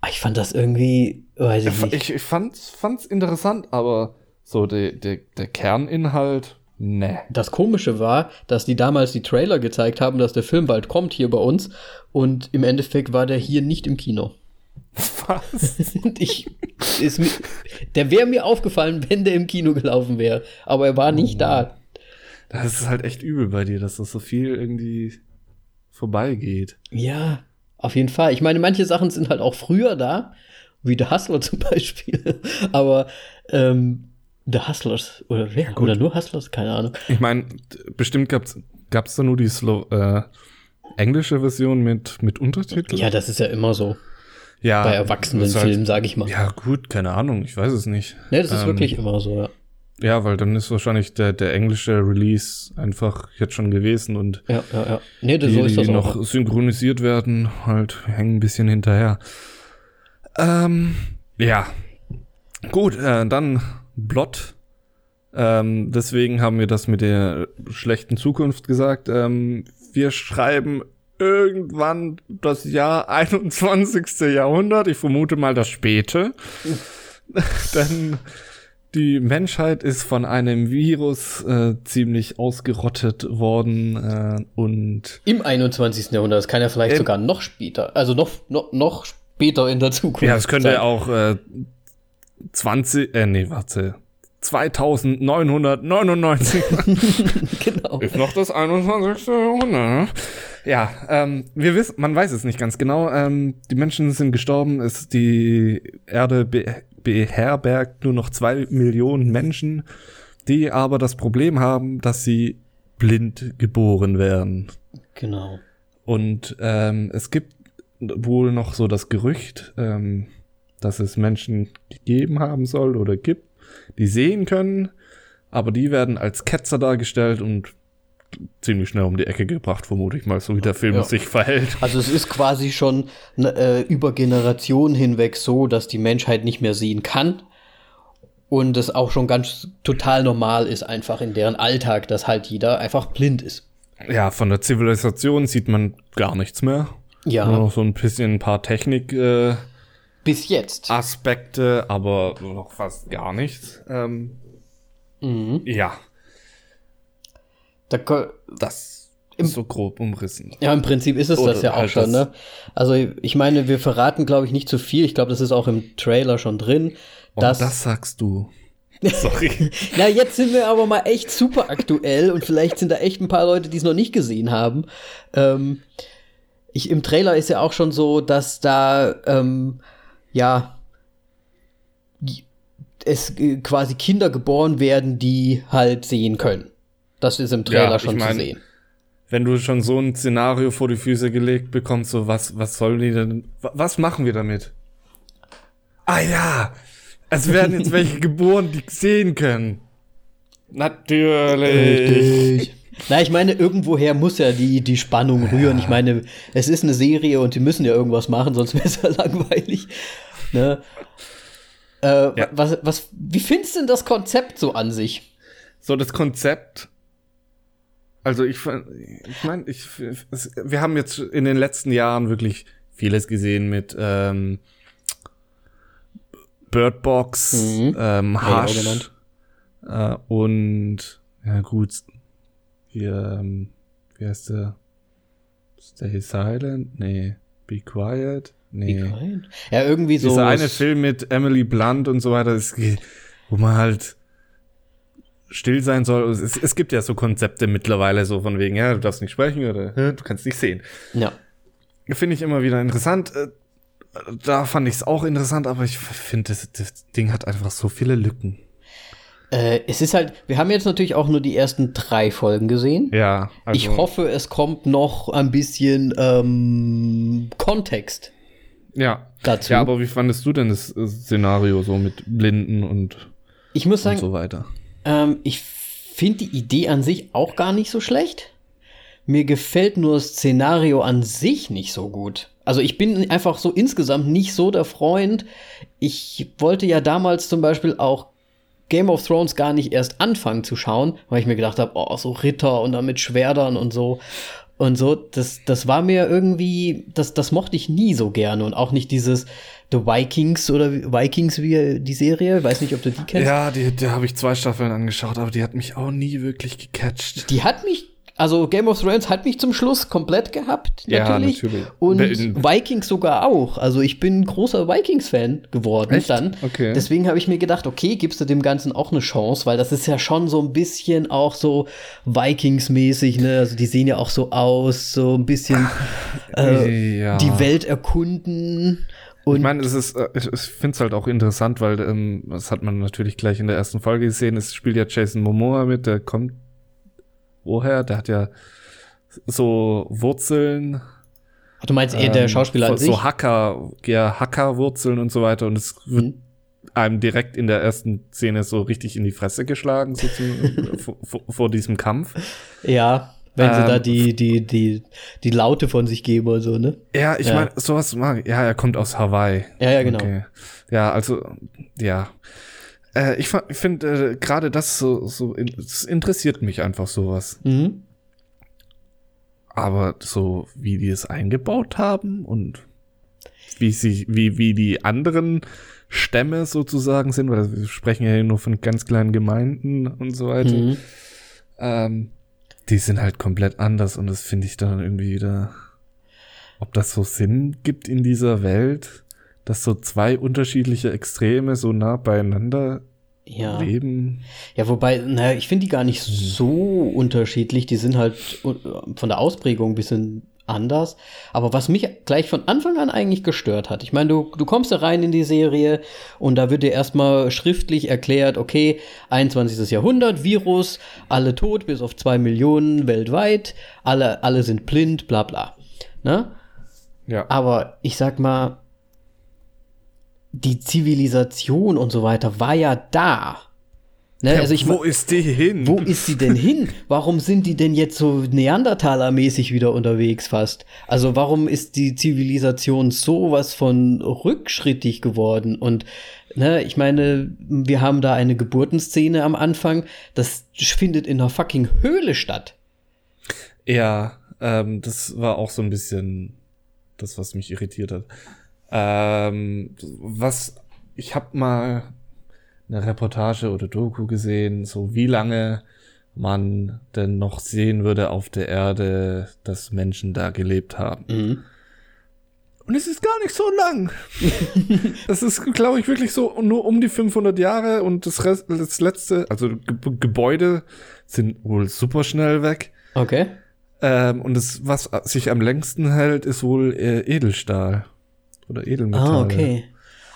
Ah, ich fand das irgendwie, weiß ich nicht. ich, ich fand's, fand's interessant, aber so der, der, der Kerninhalt, ne. Das Komische war, dass die damals die Trailer gezeigt haben, dass der Film bald kommt hier bei uns. Und im Endeffekt war der hier nicht im Kino. Was? *laughs* ich, ist der wäre mir aufgefallen, wenn der im Kino gelaufen wäre. Aber er war nicht oh. da. Das ist halt echt übel bei dir, dass das so viel irgendwie vorbeigeht. Ja, auf jeden Fall. Ich meine, manche Sachen sind halt auch früher da, wie The Hustler *laughs* zum Beispiel. Aber ähm, The Hustlers oder wer? Ja, oder nur Hustlers? Keine Ahnung. Ich meine, bestimmt gab's gab's da nur die Slow, äh, englische Version mit mit Untertiteln. Ja, das ist ja immer so. Ja. Bei Erwachsenenfilmen, halt, sage ich mal. Ja, gut, keine Ahnung, ich weiß es nicht. Nee, das ist ähm, wirklich immer so, ja. Ja, weil dann ist wahrscheinlich der, der englische Release einfach jetzt schon gewesen und ja, ja, ja. Nee, das, die, so ist das die noch synchronisiert werden, halt hängen ein bisschen hinterher. Ähm, ja. Gut, äh, dann Blot. Ähm, deswegen haben wir das mit der schlechten Zukunft gesagt. Ähm, wir schreiben irgendwann das Jahr *laughs* 21. Jahrhundert. Ich vermute mal das späte. *laughs* Denn die Menschheit ist von einem Virus äh, ziemlich ausgerottet worden äh, und im 21. Jahrhundert, das kann ja vielleicht sogar noch später, also noch, noch, noch später in der Zukunft. Ja, es könnte sein. auch äh, 20, äh, nee, warte, 2999. *laughs* genau. Ist noch das 21. Jahrhundert. Ja, ähm, wir wissen, man weiß es nicht ganz genau. Ähm, die Menschen sind gestorben, ist die Erde be beherbergt nur noch zwei Millionen Menschen, die aber das Problem haben, dass sie blind geboren werden. Genau. Und ähm, es gibt wohl noch so das Gerücht, ähm, dass es Menschen gegeben haben soll oder gibt, die sehen können, aber die werden als Ketzer dargestellt und ziemlich schnell um die Ecke gebracht, vermute ich mal, so wie der Film ja. sich verhält. Also es ist quasi schon äh, über Generationen hinweg so, dass die Menschheit nicht mehr sehen kann und es auch schon ganz total normal ist einfach in deren Alltag, dass halt jeder einfach blind ist. Ja, von der Zivilisation sieht man gar nichts mehr. Ja. Nur noch so ein bisschen ein paar Technik äh, bis jetzt. Aspekte, aber noch fast gar nichts. Ähm, mhm. Ja. Da, das ist so grob umrissen. Ja, im Prinzip ist es Oder das ja auch halt schon, ne? Also ich meine, wir verraten, glaube ich, nicht zu viel. Ich glaube, das ist auch im Trailer schon drin. Und dass das sagst du. *laughs* Sorry. Na, jetzt sind wir aber mal echt super aktuell und vielleicht sind da echt ein paar Leute, die es noch nicht gesehen haben. Ähm, ich, Im Trailer ist ja auch schon so, dass da ähm, ja, es äh, quasi Kinder geboren werden, die halt sehen können. Das ist im Trailer ja, schon mein, zu sehen. Wenn du schon so ein Szenario vor die Füße gelegt bekommst, so was, was sollen die denn, was machen wir damit? Ah ja, es werden jetzt *laughs* welche geboren, die sehen können. Natürlich. Richtig. Na, ich meine, irgendwoher muss ja die, die Spannung rühren. Ich meine, es ist eine Serie und die müssen ja irgendwas machen, sonst *laughs* wäre es ja langweilig. Ne? Äh, ja. was, was, wie findest du denn das Konzept so an sich? So, das Konzept. Also ich, ich meine, ich, wir haben jetzt in den letzten Jahren wirklich vieles gesehen mit ähm, Bird Box, mhm. ähm, Hush äh, und ja gut, hier, ähm, wie heißt der? Stay Silent? Nee, Be Quiet? Nee. Ja, irgendwie so. Dieser eine Film mit Emily Blunt und so weiter, ist, wo man halt still sein soll. Es, es, gibt ja so Konzepte mittlerweile so von wegen, ja, du darfst nicht sprechen oder du kannst nicht sehen. Ja. Finde ich immer wieder interessant. Äh, da fand ich es auch interessant, aber ich finde, das, das Ding hat einfach so viele Lücken. Äh, es ist halt, wir haben jetzt natürlich auch nur die ersten drei Folgen gesehen. Ja. Also ich hoffe, es kommt noch ein bisschen ähm, Kontext ja. Dazu. Ja, aber wie fandest du denn das Szenario so mit Blinden und, ich muss sagen, und so weiter? Ähm, ich finde die Idee an sich auch gar nicht so schlecht. Mir gefällt nur das Szenario an sich nicht so gut. Also ich bin einfach so insgesamt nicht so der Freund. Ich wollte ja damals zum Beispiel auch Game of Thrones gar nicht erst anfangen zu schauen, weil ich mir gedacht habe, oh, so Ritter und dann mit Schwerdern und so. Und so, das, das war mir irgendwie, das, das mochte ich nie so gerne und auch nicht dieses The Vikings oder Vikings wie die Serie, weiß nicht, ob du die kennst. Ja, die, die habe ich zwei Staffeln angeschaut, aber die hat mich auch nie wirklich gecatcht. Die hat mich also Game of Thrones hat mich zum Schluss komplett gehabt, natürlich. Ja, natürlich. Und Vikings sogar auch. Also ich bin großer Vikings-Fan geworden Echt? dann. Okay. Deswegen habe ich mir gedacht, okay, gibst du dem Ganzen auch eine Chance, weil das ist ja schon so ein bisschen auch so Vikings-mäßig, ne? Also die sehen ja auch so aus, so ein bisschen *laughs* äh, ja. die Welt erkunden. Und ich meine, es ist, äh, ich finde es halt auch interessant, weil ähm, das hat man natürlich gleich in der ersten Folge gesehen. Es spielt ja Jason Momoa mit, der kommt woher? Der hat ja so Wurzeln. Ach, du meinst eher der ähm, Schauspieler an sich? So Hacker, ja, Hackerwurzeln und so weiter. Und es wird mhm. einem direkt in der ersten Szene so richtig in die Fresse geschlagen, so zum, *laughs* vor, vor, diesem Kampf. Ja, wenn sie ähm, da die, die, die, die Laute von sich geben oder so, ne? Ja, ich ja. meine, sowas mag Ja, er kommt aus Hawaii. Ja, ja, genau. Okay. Ja, also, ja. Äh, ich finde äh, gerade das so, so in, das interessiert mich einfach sowas. Mhm. Aber so wie die es eingebaut haben und wie sie, wie, wie die anderen Stämme sozusagen sind, weil wir sprechen ja nur von ganz kleinen Gemeinden und so weiter. Mhm. Ähm, die sind halt komplett anders und das finde ich dann irgendwie wieder, ob das so Sinn gibt in dieser Welt dass so zwei unterschiedliche Extreme so nah beieinander ja. leben. Ja, wobei, naja, ich finde die gar nicht so unterschiedlich. Die sind halt von der Ausprägung ein bisschen anders. Aber was mich gleich von Anfang an eigentlich gestört hat, ich meine, du, du kommst da rein in die Serie und da wird dir erstmal schriftlich erklärt, okay, 21. Jahrhundert, Virus, alle tot, bis auf zwei Millionen weltweit, alle, alle sind blind, bla bla. Ne? Ja. Aber ich sag mal, die Zivilisation und so weiter war ja da. Ne? Ja, also ich, wo ist die hin? Wo ist sie denn hin? Warum sind die denn jetzt so Neandertaler-mäßig wieder unterwegs fast? Also warum ist die Zivilisation sowas von rückschrittig geworden? Und ne, ich meine, wir haben da eine Geburtenszene am Anfang. Das findet in einer fucking Höhle statt. Ja, ähm, das war auch so ein bisschen das, was mich irritiert hat. Ähm, was, ich habe mal eine Reportage oder Doku gesehen, so wie lange man denn noch sehen würde auf der Erde, dass Menschen da gelebt haben. Mhm. Und es ist gar nicht so lang. *laughs* das ist, glaube ich, wirklich so nur um die 500 Jahre und das, Rest, das letzte, also Ge Gebäude sind wohl super schnell weg. Okay. Ähm, und das, was sich am längsten hält, ist wohl äh, Edelstahl. Oder Edelmetalle. Ah, okay.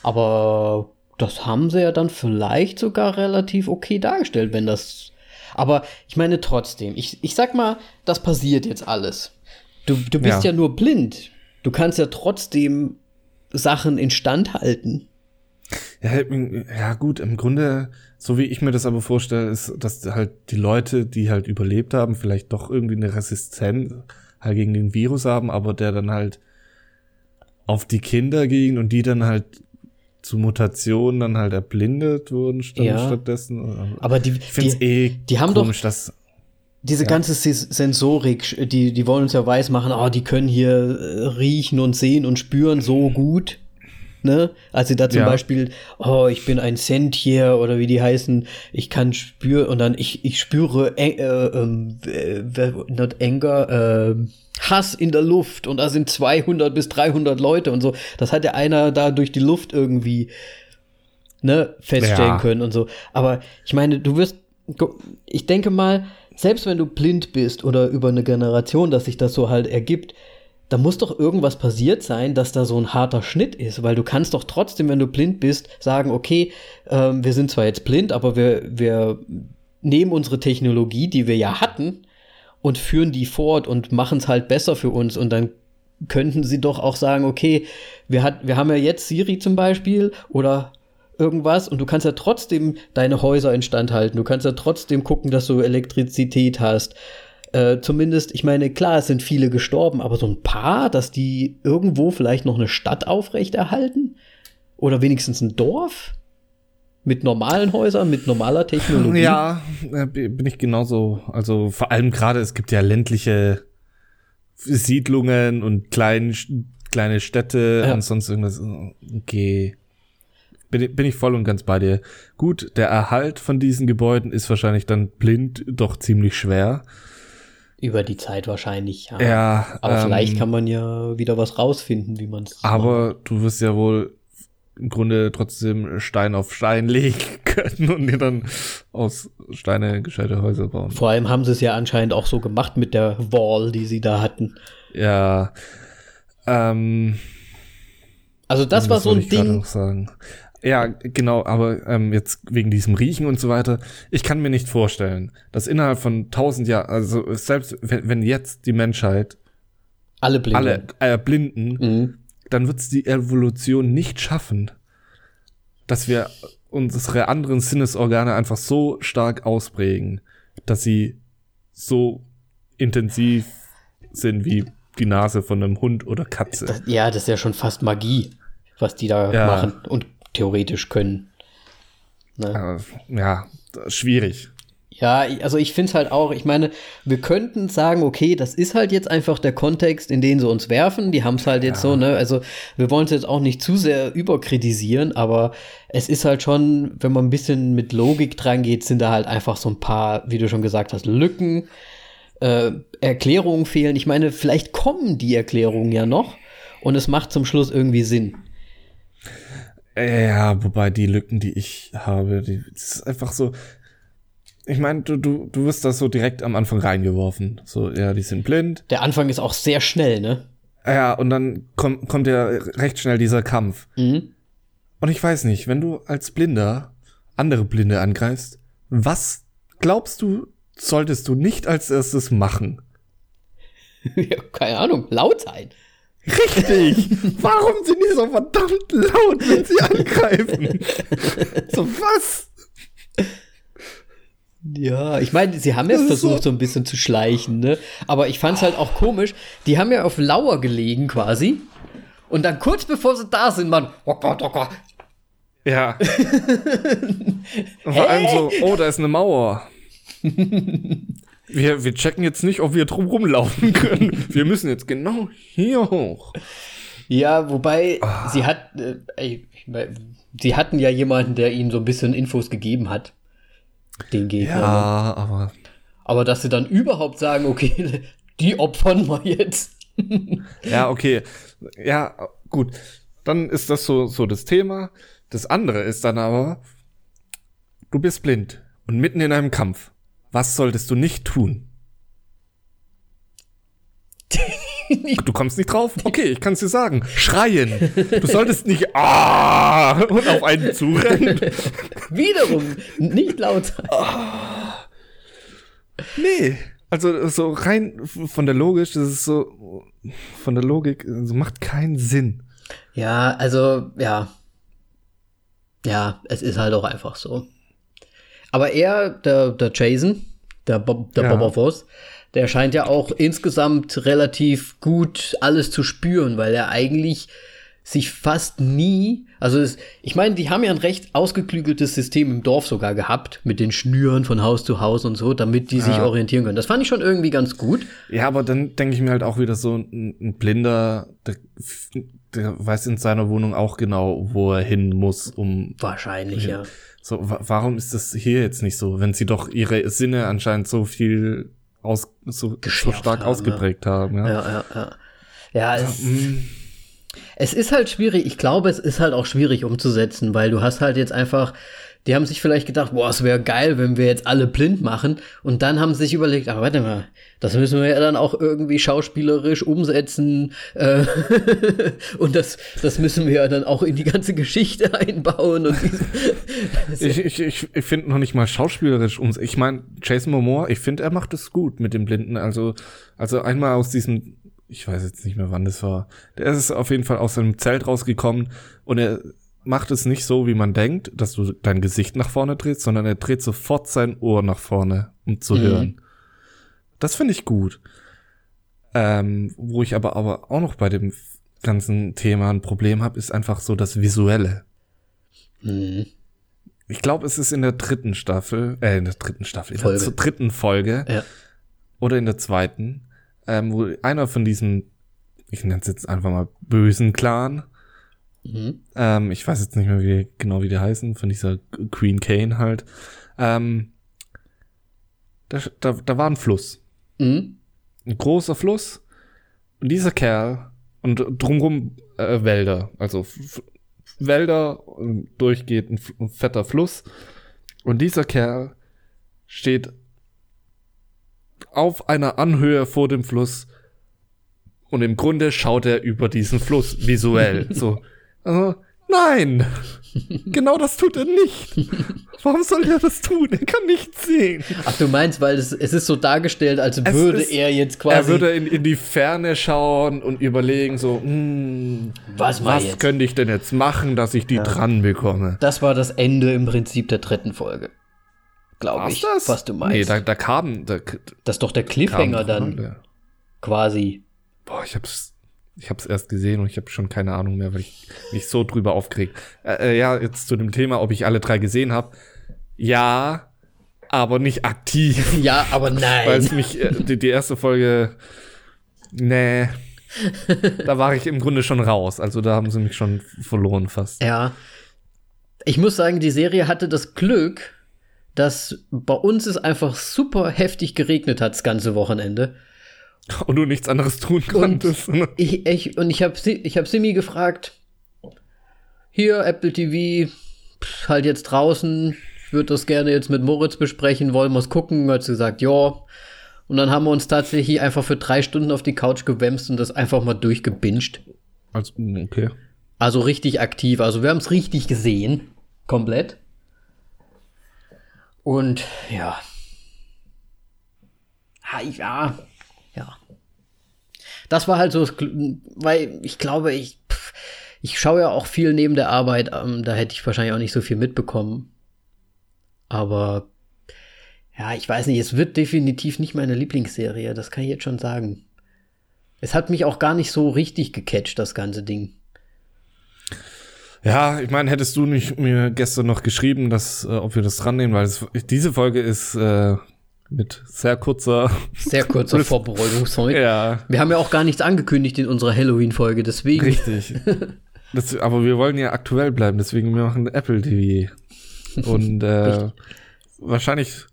Aber das haben sie ja dann vielleicht sogar relativ okay dargestellt, wenn das. Aber ich meine trotzdem, ich, ich sag mal, das passiert jetzt alles. Du, du bist ja. ja nur blind. Du kannst ja trotzdem Sachen instand halten. Ja, ja, gut, im Grunde, so wie ich mir das aber vorstelle, ist, dass halt die Leute, die halt überlebt haben, vielleicht doch irgendwie eine Resistenz halt gegen den Virus haben, aber der dann halt auf die Kinder ging und die dann halt zu Mutationen dann halt erblindet wurden statt, ja. stattdessen. Aber die, es eh die haben komisch, doch dass diese ja. ganze Sensorik, die, die wollen uns ja weismachen, oh, die können hier äh, riechen und sehen und spüren so gut. Ne? Als sie da zum ja. Beispiel, oh, ich bin ein Sentier oder wie die heißen, ich kann spüren und dann ich, ich spüre äh, äh, äh, not anger, äh, Hass in der Luft und da sind 200 bis 300 Leute und so. Das hat ja einer da durch die Luft irgendwie ne, feststellen ja. können und so. Aber ich meine, du wirst, ich denke mal, selbst wenn du blind bist oder über eine Generation, dass sich das so halt ergibt, da muss doch irgendwas passiert sein, dass da so ein harter Schnitt ist, weil du kannst doch trotzdem, wenn du blind bist, sagen, okay, ähm, wir sind zwar jetzt blind, aber wir, wir nehmen unsere Technologie, die wir ja hatten, und führen die fort und machen es halt besser für uns und dann könnten sie doch auch sagen, okay, wir, hat, wir haben ja jetzt Siri zum Beispiel oder irgendwas und du kannst ja trotzdem deine Häuser instand halten. Du kannst ja trotzdem gucken, dass du Elektrizität hast. Äh, zumindest, ich meine, klar, es sind viele gestorben, aber so ein paar, dass die irgendwo vielleicht noch eine Stadt aufrechterhalten oder wenigstens ein Dorf mit normalen Häusern, mit normaler Technologie. Ja, äh, bin ich genauso. Also vor allem gerade, es gibt ja ländliche Siedlungen und klein, kleine Städte ja. und sonst irgendwas. Okay. Bin, bin ich voll und ganz bei dir. Gut, der Erhalt von diesen Gebäuden ist wahrscheinlich dann blind doch ziemlich schwer. Über die Zeit wahrscheinlich, ja. ja aber ähm, vielleicht kann man ja wieder was rausfinden, wie man es. Aber macht. du wirst ja wohl im Grunde trotzdem Stein auf Stein *laughs* legen können und dir dann aus Steine gescheite Häuser bauen. Vor allem haben sie es ja anscheinend auch so gemacht mit der Wall, die sie da hatten. Ja. Ähm, also das war so ein Ding. Ja, genau, aber ähm, jetzt wegen diesem Riechen und so weiter, ich kann mir nicht vorstellen, dass innerhalb von tausend Jahren, also selbst wenn, wenn jetzt die Menschheit alle blinden, alle, äh, blinden mhm. dann wird es die Evolution nicht schaffen, dass wir unsere anderen Sinnesorgane einfach so stark ausprägen, dass sie so intensiv sind wie die Nase von einem Hund oder Katze. Das, ja, das ist ja schon fast Magie, was die da ja. machen. Und theoretisch können. Ne? Ja, schwierig. Ja, also ich finde es halt auch, ich meine, wir könnten sagen, okay, das ist halt jetzt einfach der Kontext, in den sie uns werfen. Die haben es halt jetzt ja. so, ne? Also wir wollen es jetzt auch nicht zu sehr überkritisieren, aber es ist halt schon, wenn man ein bisschen mit Logik dran geht, sind da halt einfach so ein paar, wie du schon gesagt hast, Lücken, äh, Erklärungen fehlen. Ich meine, vielleicht kommen die Erklärungen ja noch und es macht zum Schluss irgendwie Sinn. Ja, wobei die Lücken, die ich habe, die das ist einfach so. Ich meine, du, du, du wirst das so direkt am Anfang reingeworfen. So, ja, die sind blind. Der Anfang ist auch sehr schnell, ne? Ja, und dann kommt, kommt ja recht schnell dieser Kampf. Mhm. Und ich weiß nicht, wenn du als Blinder andere Blinde angreifst, was glaubst du, solltest du nicht als erstes machen? *laughs* ja, keine Ahnung, laut sein. Richtig! *laughs* Warum sind die so verdammt laut, wenn sie angreifen? so was? Ja, ich meine, sie haben jetzt versucht, so, so ein bisschen zu schleichen, ne? Aber ich fand's halt auch komisch. Die haben ja auf Lauer gelegen quasi. Und dann kurz bevor sie da sind, man. Oh oh. Ja. Und *laughs* vor allem so, oh, da ist eine Mauer. *laughs* Wir, wir checken jetzt nicht, ob wir drum rumlaufen *laughs* können. Wir müssen jetzt genau hier hoch. Ja, wobei ah. sie hat, äh, sie hatten ja jemanden, der ihnen so ein bisschen Infos gegeben hat. Den Gegner. Ja, aber. Aber dass sie dann überhaupt sagen, okay, *laughs* die opfern wir jetzt. ja, okay. Ja, gut. Dann ist das so, so das Thema. Das andere ist dann aber, du bist blind und mitten in einem Kampf. Was solltest du nicht tun? *laughs* Du kommst nicht drauf? Okay, ich kann es dir sagen. Schreien. Du *laughs* solltest nicht ah und auf einen zurennen. *laughs* Wiederum nicht laut sein. Ah. Nee. Also so rein von der Logik, das ist so von der Logik, so macht keinen Sinn. Ja, also ja. Ja, es ist halt auch einfach so. Aber er, der, der Jason, der, Bob, der ja. Boba Voss, der scheint ja auch insgesamt relativ gut alles zu spüren, weil er eigentlich sich fast nie, also es, ich meine, die haben ja ein recht ausgeklügeltes System im Dorf sogar gehabt, mit den Schnüren von Haus zu Haus und so, damit die ja. sich orientieren können. Das fand ich schon irgendwie ganz gut. Ja, aber dann denke ich mir halt auch wieder so, ein, ein Blinder, der, der, weiß in seiner Wohnung auch genau, wo er hin muss, um. Wahrscheinlich, hin. ja. So, warum ist das hier jetzt nicht so, wenn sie doch ihre Sinne anscheinend so viel aus, so, so stark haben, ausgeprägt ja. haben, ja. Ja, ja, ja. Ja, es, mm. es ist halt schwierig. Ich glaube, es ist halt auch schwierig umzusetzen, weil du hast halt jetzt einfach die haben sich vielleicht gedacht, boah, es wäre geil, wenn wir jetzt alle blind machen. Und dann haben sie sich überlegt, ach, warte mal, das müssen wir ja dann auch irgendwie schauspielerisch umsetzen. Äh, *laughs* und das, das müssen wir ja dann auch in die ganze Geschichte *laughs* einbauen. Und *laughs* ich ich, ich, ich finde noch nicht mal schauspielerisch umsetzen. Ich meine, Jason Momoa, ich finde, er macht es gut mit dem Blinden. Also, also einmal aus diesem ich weiß jetzt nicht mehr, wann das war. Der ist auf jeden Fall aus seinem Zelt rausgekommen und er macht es nicht so, wie man denkt, dass du dein Gesicht nach vorne drehst, sondern er dreht sofort sein Ohr nach vorne, um zu mhm. hören. Das finde ich gut. Ähm, wo ich aber, aber auch noch bei dem ganzen Thema ein Problem habe, ist einfach so das Visuelle. Mhm. Ich glaube, es ist in der dritten Staffel, äh, in der dritten Staffel, in Folge. der dritten Folge ja. oder in der zweiten, ähm, wo einer von diesen, ich nenne es jetzt einfach mal bösen Clan, mhm. ähm, ich weiß jetzt nicht mehr wie, genau wie die heißen, von dieser Queen Kane halt, ähm, da, da, da war ein Fluss. Mhm. Ein großer Fluss. Und dieser Kerl, und drumrum äh, Wälder, also Wälder, durchgeht ein, ein fetter Fluss. Und dieser Kerl steht auf einer Anhöhe vor dem Fluss und im Grunde schaut er über diesen Fluss visuell. *laughs* so, also, nein, genau das tut er nicht. Warum soll er das tun? Er kann nichts sehen. Ach, du meinst, weil es, es ist so dargestellt, als es würde ist, er jetzt quasi. Er würde in, in die Ferne schauen und überlegen, so, hm, was, was könnte ich denn jetzt machen, dass ich die ja. dran bekomme? Das war das Ende im Prinzip der dritten Folge. Glaube ich, das? was du meinst. Nee, da, da kam. Da, das ist doch der Cliffhanger dann. Ja. Quasi. Boah, ich hab's ich habe es erst gesehen und ich habe schon keine Ahnung mehr, weil ich mich so drüber aufgeregt. Äh, äh, ja, jetzt zu dem Thema, ob ich alle drei gesehen habe. Ja, aber nicht aktiv. *laughs* Ja, aber nein. Weil es mich, äh, die, die erste Folge, nee, da war ich im Grunde schon raus. Also da haben sie mich schon verloren fast. Ja. Ich muss sagen, die Serie hatte das Glück, dass bei uns es einfach super heftig geregnet hat das ganze Wochenende. *laughs* Und du nichts anderes tun konntest. Und ich, ich, und ich habe ich hab Simi gefragt, hier, Apple TV, halt jetzt draußen, ich würde das gerne jetzt mit Moritz besprechen, wollen wir es gucken? Hat sie gesagt, ja. Und dann haben wir uns tatsächlich einfach für drei Stunden auf die Couch gewämst und das einfach mal durchgebinged. Also, okay. Also richtig aktiv. Also wir haben es richtig gesehen. Komplett. Und ja. Ja, ja. Das war halt so, weil ich glaube, ich, ich schaue ja auch viel neben der Arbeit, ähm, da hätte ich wahrscheinlich auch nicht so viel mitbekommen. Aber ja, ich weiß nicht, es wird definitiv nicht meine Lieblingsserie, das kann ich jetzt schon sagen. Es hat mich auch gar nicht so richtig gecatcht, das ganze Ding. Ja, ich meine, hättest du nicht mir gestern noch geschrieben, dass, äh, ob wir das dran nehmen, weil es, diese Folge ist äh, mit sehr kurzer. Sehr kurzer *laughs* Vorbereitungszeit. Ja. Wir haben ja auch gar nichts angekündigt in unserer Halloween-Folge, deswegen. Richtig. *laughs* Das, aber wir wollen ja aktuell bleiben, deswegen wir machen Apple TV. Und äh, *laughs* wahrscheinlich,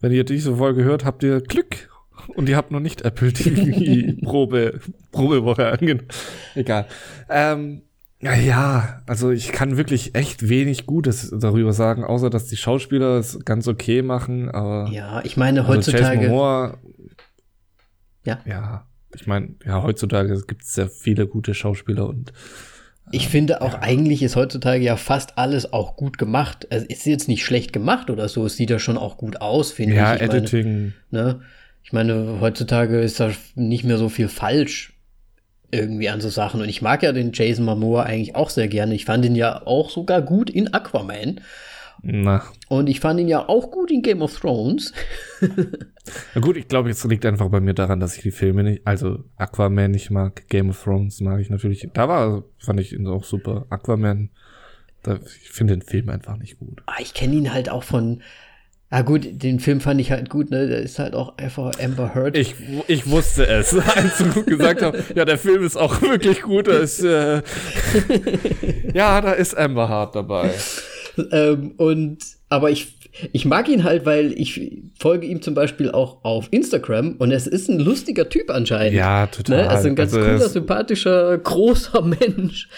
wenn ihr diese Folge hört, habt ihr Glück. Und ihr habt noch nicht Apple TV Probe, Probewoche angenommen. Egal. Ähm, ja, ja, also ich kann wirklich echt wenig Gutes darüber sagen, außer dass die Schauspieler es ganz okay machen, aber. Ja, ich meine, heutzutage. Also Momoa, ja. Ja, ich meine, ja, heutzutage gibt es sehr viele gute Schauspieler und. Äh, ich finde auch ja. eigentlich ist heutzutage ja fast alles auch gut gemacht. Also ist jetzt nicht schlecht gemacht oder so, es sieht ja schon auch gut aus, finde ja, ich. Ja, Editing. Meine, ne? Ich meine, heutzutage ist da nicht mehr so viel falsch irgendwie an so Sachen. Und ich mag ja den Jason Momoa eigentlich auch sehr gerne. Ich fand ihn ja auch sogar gut in Aquaman. Na. Und ich fand ihn ja auch gut in Game of Thrones. Na gut, ich glaube, jetzt liegt einfach bei mir daran, dass ich die Filme nicht, also Aquaman nicht mag, Game of Thrones mag ich natürlich. Da war, fand ich ihn auch super. Aquaman, da, ich finde den Film einfach nicht gut. Ah, ich kenne ihn halt auch von, Ah gut, den Film fand ich halt gut, ne? Der ist halt auch einfach Amber Heard. Ich, ich wusste es, *laughs* als du gesagt hast, ja, der Film ist auch *laughs* wirklich gut. Da ist, äh, *laughs* ja, da ist Amber Heard dabei. ähm, und aber ich, ich mag ihn halt, weil ich folge ihm zum Beispiel auch auf Instagram und es ist ein lustiger Typ anscheinend. Ja, total. Ne? Also ein ganz also cooler, sympathischer, großer Mensch.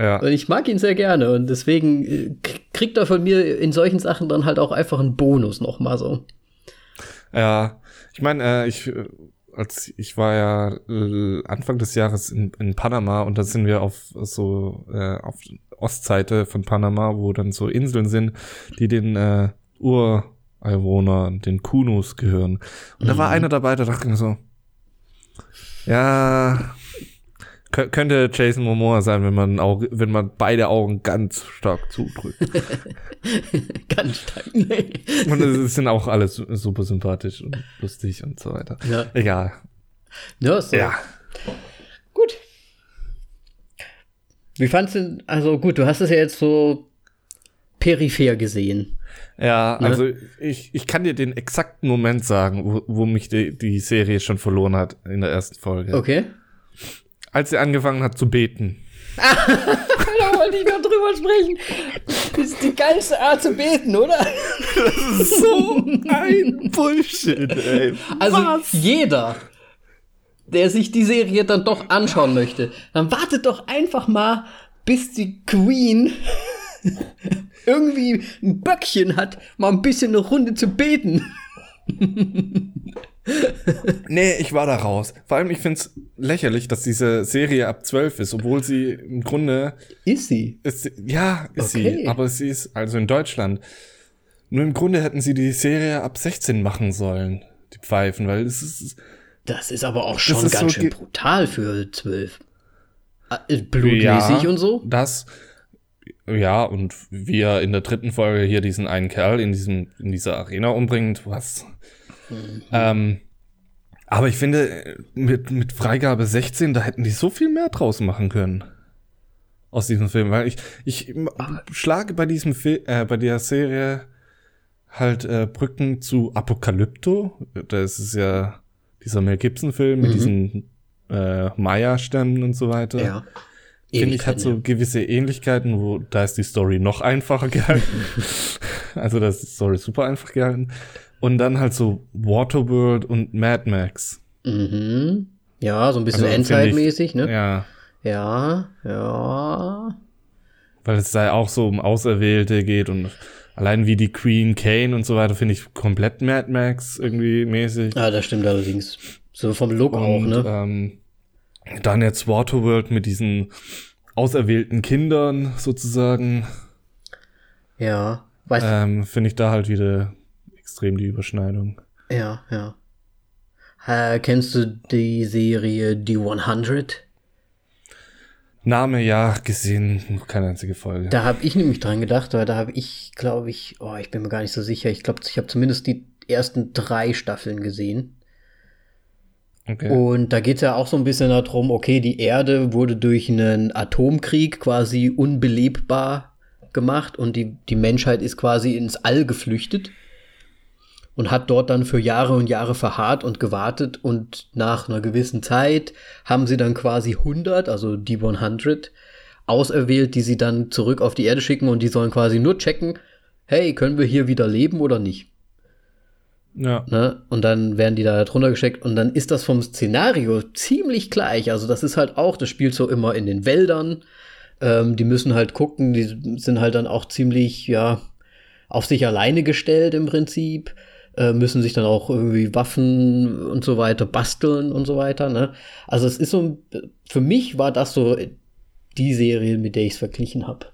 Ja. Und ich mag ihn sehr gerne und deswegen äh, kriegt er von mir in solchen Sachen dann halt auch einfach einen Bonus nochmal so. Ja, ich meine, äh, ich, äh, als ich war ja äh, Anfang des Jahres in, in Panama und da sind wir auf so äh, auf Ostseite von Panama, wo dann so Inseln sind, die den äh, Ureinwohnern, den Kunus gehören. Und mhm. da war mhm. einer dabei, der dachte mir so, ja, könnte Jason Momoa sein, wenn man Auge, wenn man beide Augen ganz stark zudrückt. *laughs* ganz stark. Nee. Und es sind auch alle super sympathisch und lustig und so weiter. Ja. Egal. Ja, so. ja. Gut. Wie fandest du, also gut, du hast es ja jetzt so peripher gesehen. Ja, ne? also ich, ich kann dir den exakten Moment sagen, wo, wo mich die, die Serie schon verloren hat in der ersten Folge. Okay. Als sie angefangen hat zu beten. *laughs* da wollte ich noch drüber sprechen. Das ist die geilste Art zu beten, oder? Das ist so ein Bullshit, ey. Also Was? jeder, der sich die Serie dann doch anschauen möchte, dann wartet doch einfach mal, bis die Queen *laughs* irgendwie ein Böckchen hat, mal ein bisschen eine Runde zu beten. *laughs* nee, ich war da raus. Vor allem, ich find's lächerlich, dass diese Serie ab 12 ist, obwohl sie im Grunde. Ist sie? Ist, ja, ist okay. sie. Aber sie ist also in Deutschland. Nur im Grunde hätten sie die Serie ab 16 machen sollen, die Pfeifen, weil es ist. Das ist aber auch schon ganz so schön brutal für 12. Äh, blutmäßig ja, und so? Das. Ja, und wie er in der dritten Folge hier diesen einen Kerl in diesem, in dieser Arena umbringt, was. Mhm. Ähm, aber ich finde, mit, mit Freigabe 16, da hätten die so viel mehr draus machen können. Aus diesem Film. Weil ich, ich schlage bei diesem Film, äh, bei der Serie halt äh, Brücken zu Apokalypto. Das ist ja dieser Mel Gibson-Film mhm. mit diesen äh, Maya-Stämmen und so weiter. Ja. Finde ich, hat so gewisse Ähnlichkeiten, wo da ist die Story noch einfacher *laughs* gehalten. also da ist die Story super einfach gehalten. Und dann halt so Waterworld und Mad Max. Mhm. Ja, so ein bisschen also, Endzeitmäßig, ne? Ja. Ja, ja. Weil es da auch so um Auserwählte geht und allein wie die Queen Kane und so weiter finde ich komplett Mad Max irgendwie mäßig. Ja, das stimmt allerdings. So vom Look und, auch, ne? Ähm, dann jetzt Waterworld mit diesen auserwählten Kindern sozusagen. Ja, weißt ähm, Finde ich da halt wieder extrem die Überschneidung. Ja, ja. Äh, kennst du die Serie Die 100? Name ja gesehen, keine einzige Folge. Da habe ich nämlich dran gedacht, weil da habe ich, glaube ich, oh, ich bin mir gar nicht so sicher. Ich glaube, ich habe zumindest die ersten drei Staffeln gesehen. Okay. Und da geht es ja auch so ein bisschen darum, okay, die Erde wurde durch einen Atomkrieg quasi unbelebbar gemacht und die, die Menschheit ist quasi ins All geflüchtet und hat dort dann für Jahre und Jahre verharrt und gewartet und nach einer gewissen Zeit haben sie dann quasi 100, also die 100, auserwählt, die sie dann zurück auf die Erde schicken und die sollen quasi nur checken, hey, können wir hier wieder leben oder nicht? Ja. Ne? Und dann werden die da drunter geschickt und dann ist das vom Szenario ziemlich gleich. Also das ist halt auch, das spielt so immer in den Wäldern. Ähm, die müssen halt gucken, die sind halt dann auch ziemlich, ja, auf sich alleine gestellt im Prinzip. Äh, müssen sich dann auch irgendwie Waffen und so weiter basteln und so weiter. Ne? Also es ist so, für mich war das so die Serie, mit der ich es verglichen habe.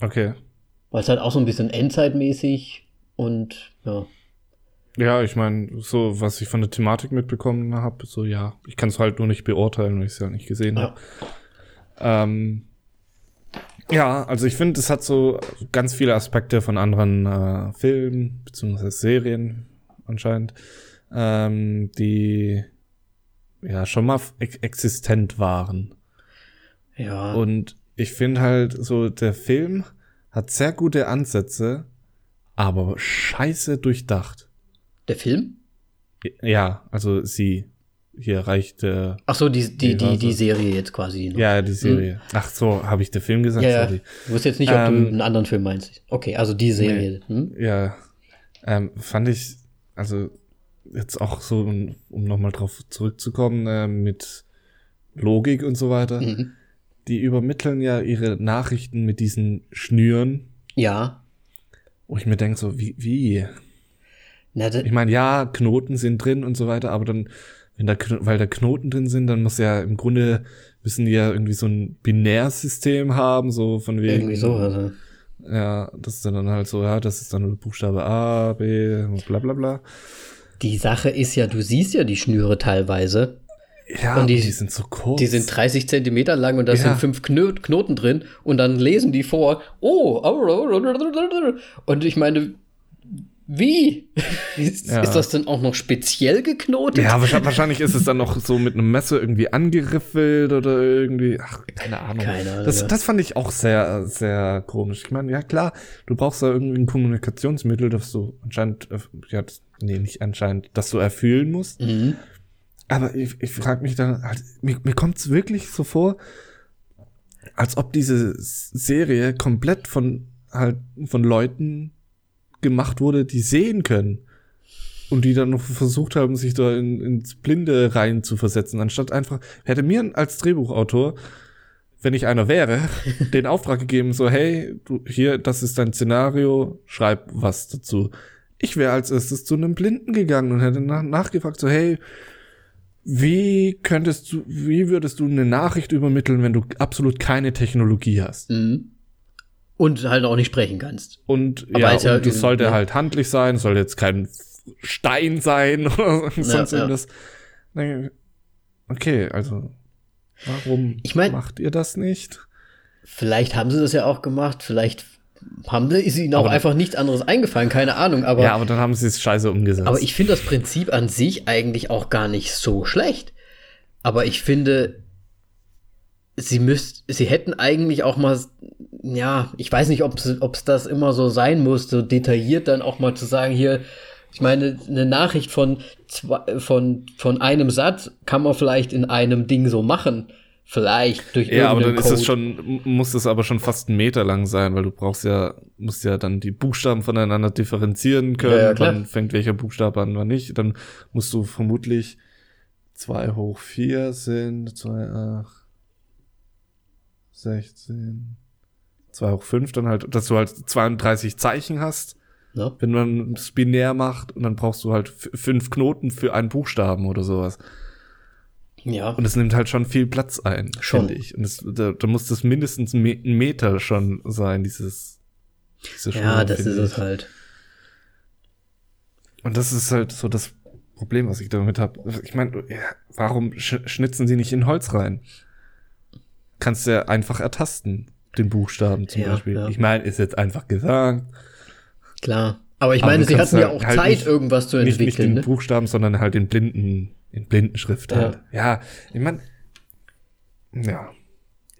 Okay. Weil es halt auch so ein bisschen endzeitmäßig und ja. Ja, ich meine, so was ich von der Thematik mitbekommen habe, so ja, ich kann es halt nur nicht beurteilen, weil ich es ja nicht gesehen habe. Ja. Ähm, ja, also ich finde, es hat so ganz viele Aspekte von anderen äh, Filmen beziehungsweise Serien anscheinend, ähm, die ja schon mal existent waren. Ja. Und ich finde halt so, der Film hat sehr gute Ansätze, aber scheiße durchdacht. Der Film? Ja, also sie. Hier reicht. Äh, Ach so, die, die, die, die Serie jetzt quasi. Noch. Ja, die Serie. Hm. Ach so, habe ich den Film gesagt? Ja, ja. Du wusstest jetzt nicht, ob ähm, du einen anderen Film meinst. Okay, also die Serie. Nee, hm? Ja. Ähm, fand ich, also jetzt auch so, um, um nochmal drauf zurückzukommen, äh, mit Logik und so weiter. Mhm. Die übermitteln ja ihre Nachrichten mit diesen Schnüren. Ja. Wo ich mir denke, so, wie, wie? Na, ich meine, ja, Knoten sind drin und so weiter, aber dann, wenn da, weil da Knoten drin sind, dann muss ja im Grunde, müssen die ja irgendwie so ein Binärsystem haben, so von wegen. Irgendwie so, also. Ja, das ist dann halt so, ja, das ist dann Buchstabe A, B, bla bla bla. Die Sache ist ja, du siehst ja die Schnüre teilweise. Ja, und die, die, sind so kurz. Die sind 30 Zentimeter lang und da ja. sind fünf Knoten drin und dann lesen die vor, oh, und ich meine, Wie? *laughs* Ist, ja. ist, das denn auch noch speziell geknotet? Ja, wahrscheinlich ist es dann noch so mit einem Messer irgendwie angeriffelt oder irgendwie, ach, keine Ahnung. Keine Ahnung. Das, das fand ich auch sehr, sehr komisch. Ich meine, ja klar, du brauchst da irgendwie ein Kommunikationsmittel, das du anscheinend, äh, ja, nee, nicht anscheinend, das du erfüllen musst. Mhm. Aber ich, ich frage mich dann, halt, mir, mir kommt es wirklich so vor, als ob diese Serie komplett von halt von Leuten gemacht wurde, die sehen können. Und die dann noch versucht haben, sich da in, ins Blinde rein zu versetzen, anstatt einfach, hätte mir als Drehbuchautor, wenn ich einer wäre, *laughs* den Auftrag gegeben, so, hey, du, hier, das ist dein Szenario, schreib was dazu. Ich wäre als erstes zu einem Blinden gegangen und hätte nach, nachgefragt, so, hey, wie könntest du, wie würdest du eine Nachricht übermitteln, wenn du absolut keine Technologie hast? Mhm. Und halt auch nicht sprechen kannst. Und Aber ja, ja und es sollte ja. halt handlich sein, soll jetzt kein Stein sein *laughs* oder sonst ja, irgendwas. Okay, also warum ich mein, macht ihr das nicht? Vielleicht haben sie das ja auch gemacht, vielleicht haben sie, ist ihnen auch aber einfach nichts anderes eingefallen, keine Ahnung. Aber, ja, aber dann haben sie es scheiße umgesetzt. Aber ich finde das Prinzip an sich eigentlich auch gar nicht so schlecht. Aber ich finde, sie müsst, sie hätten eigentlich auch mal, ja, ich weiß nicht, ob es das immer so sein muss, so detailliert dann auch mal zu sagen, hier, ich meine, eine Nachricht von, zwei, von, von einem Satz kann man vielleicht in einem Ding so machen. Vielleicht durch Ja, aber dann Code. ist es schon, muss es aber schon fast einen Meter lang sein, weil du brauchst ja, musst ja dann die Buchstaben voneinander differenzieren können. Ja, ja, wann fängt welcher Buchstabe an, wann nicht. Dann musst du vermutlich zwei hoch vier sind, zwei, ach, 16, 2 hoch 5, dann halt, dass du halt 32 Zeichen hast. Ja. Wenn man es binär macht und dann brauchst du halt fünf Knoten für einen Buchstaben oder sowas. Ja. Und es nimmt halt schon viel Platz ein, finde ich. Und es, da, da muss das mindestens ein Meter schon sein, dieses. Diese Schule, ja, das ist ich. es halt. Und das ist halt so das Problem, was ich damit habe. Ich meine, warum sch schnitzen sie nicht in Holz rein? Kannst du ja einfach ertasten, den Buchstaben zum ja, Beispiel. Ja. Ich meine, ist jetzt einfach gesagt. Klar. Aber ich meine, sie hatten ja auch halt Zeit, nicht, irgendwas zu entwickeln. Nicht, nicht den ne? Buchstaben, sondern halt den blinden, in Blindenschrift ja. halt. Ja, ich meine, ja.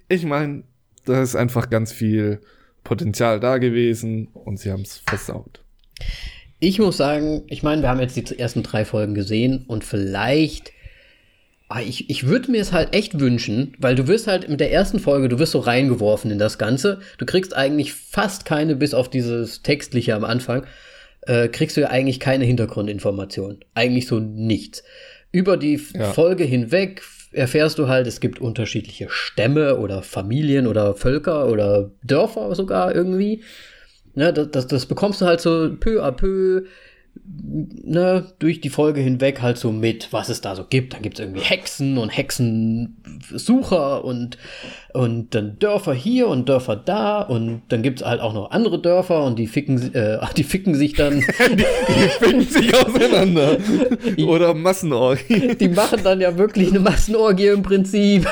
Ich meine, da ist einfach ganz viel Potenzial da gewesen und sie haben es versaut. Ich muss sagen, ich meine, wir haben jetzt die ersten drei Folgen gesehen und vielleicht ich, ich würde mir es halt echt wünschen, weil du wirst halt mit der ersten Folge, du wirst so reingeworfen in das Ganze. Du kriegst eigentlich fast keine, bis auf dieses Textliche am Anfang, äh, kriegst du ja eigentlich keine Hintergrundinformation. Eigentlich so nichts. Über die ja. Folge hinweg erfährst du halt, es gibt unterschiedliche Stämme oder Familien oder Völker oder Dörfer sogar irgendwie. Ja, das, das, das bekommst du halt so peu à peu ne, durch die Folge hinweg halt so mit, was es da so gibt. Dann gibt es irgendwie Hexen und Hexensucher und, und dann Dörfer hier und Dörfer da und dann gibt es halt auch noch andere Dörfer und die ficken, äh, *laughs* die ficken sich dann. *laughs* die, die ficken sich auseinander. Oder Massenorgie. *laughs* Die machen dann ja wirklich eine Massenorgie im Prinzip.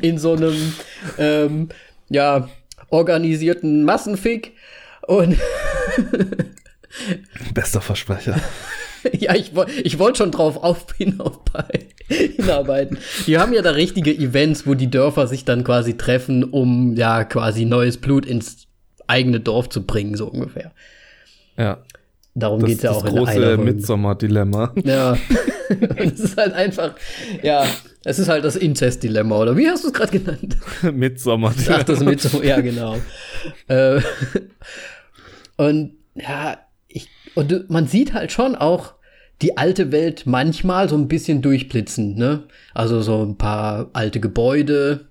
In so einem, ähm, ja, organisierten Massenfick. Und *laughs* Bester Versprecher. *laughs* ja, ich, ich wollte schon drauf auf, *laughs* hinarbeiten. Die haben ja da richtige Events, wo die Dörfer sich dann quasi treffen, um ja quasi neues Blut ins eigene Dorf zu bringen, so ungefähr. Ja. Darum geht es ja auch in der Das große Midsommar-Dilemma. Ja. es ist halt einfach, ja, es ist halt das Inzest-Dilemma, oder wie hast du es gerade genannt? Midsommar-Dilemma. Ach, das Midsommar, ja, genau. Äh, und ja, und man sieht halt schon auch die alte Welt manchmal so ein bisschen durchblitzen, ne? Also so ein paar alte Gebäude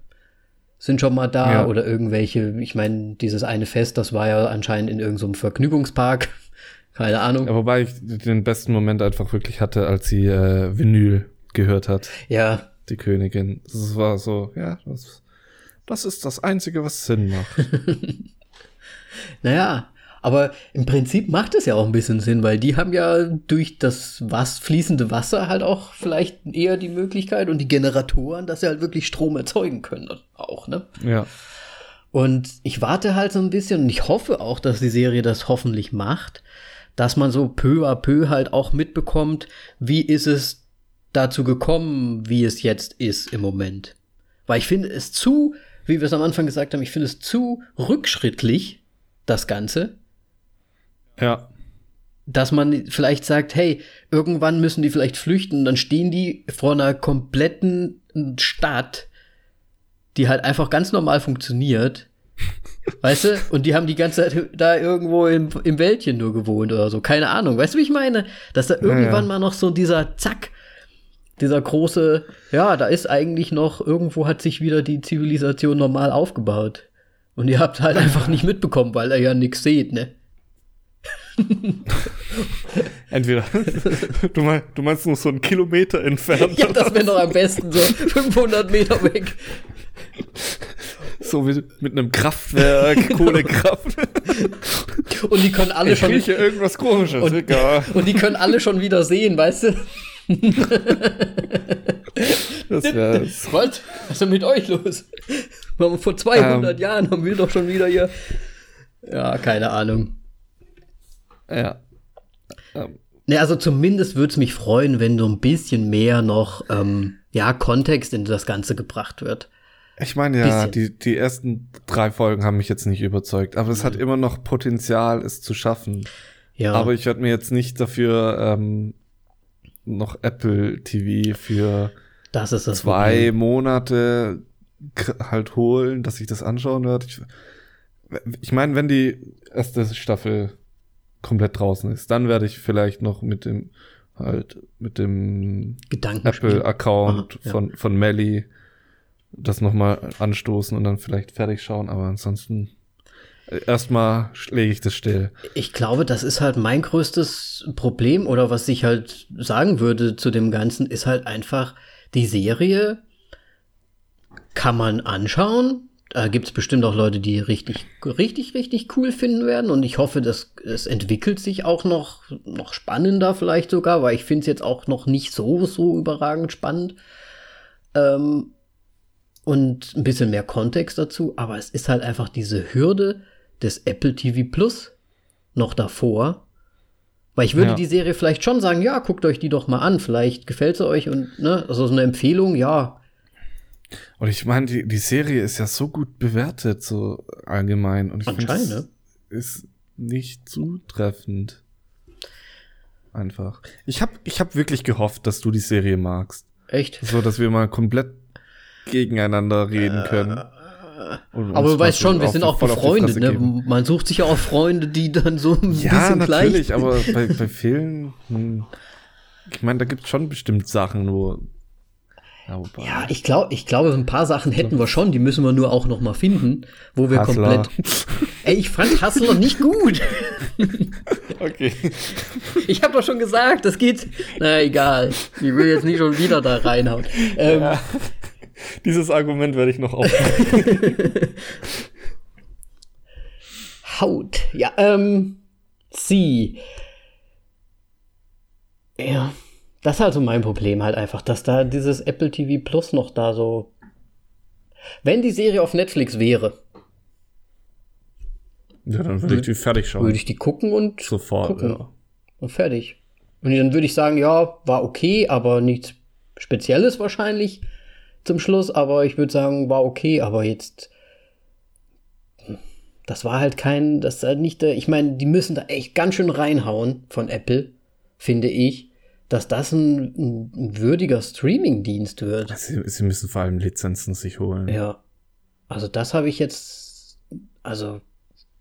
sind schon mal da ja. oder irgendwelche, ich meine, dieses eine Fest, das war ja anscheinend in irgendeinem so Vergnügungspark. *laughs* Keine Ahnung. Ja, wobei ich den besten Moment einfach wirklich hatte, als sie äh, Vinyl gehört hat. Ja. Die Königin. Das war so, ja, das, das ist das Einzige, was Sinn macht. *laughs* naja, aber im Prinzip macht es ja auch ein bisschen Sinn, weil die haben ja durch das was, fließende Wasser halt auch vielleicht eher die Möglichkeit und die Generatoren, dass sie halt wirklich Strom erzeugen können. Auch, ne? Ja. Und ich warte halt so ein bisschen und ich hoffe auch, dass die Serie das hoffentlich macht, dass man so peu à peu halt auch mitbekommt, wie ist es dazu gekommen, wie es jetzt ist im Moment. Weil ich finde es zu, wie wir es am Anfang gesagt haben, ich finde es zu rückschrittlich, das Ganze. Ja. Dass man vielleicht sagt, hey, irgendwann müssen die vielleicht flüchten und dann stehen die vor einer kompletten Stadt, die halt einfach ganz normal funktioniert. *laughs* Weißt du? Und die haben die ganze Zeit da irgendwo im, im Wäldchen nur gewohnt oder so. Keine Ahnung. Weißt du, wie ich meine? Dass da irgendwann ja, ja. mal noch so dieser Zack, dieser große, ja, da ist eigentlich noch, irgendwo hat sich wieder die Zivilisation normal aufgebaut. Und ihr habt halt einfach nicht mitbekommen, weil ihr ja nichts seht, ne? *laughs* Entweder. Du, mein, du meinst nur so einen Kilometer entfernt. Ja, das wäre doch am besten so *laughs* 500 Meter weg. So wie mit einem Kraftwerk, *laughs* Kohlekraft. Und die können alle ich schon. Rieche irgendwas komisches, und, egal. Und die können alle schon wieder sehen, weißt du? das wär's. Was? Was ist denn mit euch los? Vor 200 ähm, Jahren haben wir doch schon wieder hier. Ja, keine Ahnung. Ja. Ähm. Ne, also zumindest würde es mich freuen, wenn so ein bisschen mehr noch ähm, ja, Kontext in das Ganze gebracht wird. Ich meine ja, die, die ersten drei Folgen haben mich jetzt nicht überzeugt, aber es mhm. hat immer noch Potenzial, es zu schaffen. Ja. Aber ich werde mir jetzt nicht dafür ähm, noch Apple TV für das ist das zwei Problem. Monate halt holen, dass ich das anschauen werde. Ich, ich meine, wenn die erste Staffel komplett draußen ist, dann werde ich vielleicht noch mit dem halt mit dem Apple-Account ja. von von Melly das nochmal anstoßen und dann vielleicht fertig schauen, aber ansonsten äh, erstmal lege ich das still. Ich glaube, das ist halt mein größtes Problem oder was ich halt sagen würde zu dem Ganzen, ist halt einfach die Serie kann man anschauen. Da gibt es bestimmt auch Leute, die richtig, richtig, richtig cool finden werden. Und ich hoffe, dass es entwickelt sich auch noch, noch spannender vielleicht sogar, weil ich finde es jetzt auch noch nicht so, so überragend spannend. Ähm, und ein bisschen mehr Kontext dazu, aber es ist halt einfach diese Hürde des Apple TV Plus noch davor. Weil ich würde ja. die Serie vielleicht schon sagen, ja, guckt euch die doch mal an, vielleicht gefällt sie euch und, ne, also so eine Empfehlung, ja. Und ich meine, die, die Serie ist ja so gut bewertet, so allgemein. Und ich finde, ne? ist nicht zutreffend. Einfach. Ich habe ich hab wirklich gehofft, dass du die Serie magst. Echt? So, dass wir mal komplett gegeneinander reden können. Aber du weißt schon, wir sind auch befreundet, ne? Man sucht sich ja auch Freunde, die dann so ein ja, bisschen gleich. Ja, natürlich, aber bei, bei vielen, hm, ich meine, da gibt es schon bestimmt Sachen, wo. Ja, ja ich glaube, ich glaube, ein paar Sachen hätten wir schon, die müssen wir nur auch noch mal finden, wo wir Hassler. komplett. *laughs* Ey, ich fand Hassler nicht gut. okay. *laughs* Ich habe doch schon gesagt, das geht. Na egal. Ich will jetzt nicht schon wieder da reinhauen. Ähm, ja. Dieses Argument werde ich noch aufnehmen. *laughs* Haut. Ja, ähm, sie. Ja, das ist halt so mein Problem halt einfach, dass da dieses Apple TV Plus noch da so. Wenn die Serie auf Netflix wäre. Ja, dann würde ich die fertig schauen. Würde ich die gucken und. Sofort, gucken. ja. Und fertig. Und dann würde ich sagen, ja, war okay, aber nichts Spezielles wahrscheinlich zum Schluss, aber ich würde sagen, war okay, aber jetzt das war halt kein, das ist halt nicht der, ich meine, die müssen da echt ganz schön reinhauen von Apple, finde ich, dass das ein, ein würdiger Streaming-Dienst wird. Sie, sie, müssen vor allem Lizenzen sich holen. Ja. Also das habe ich jetzt, also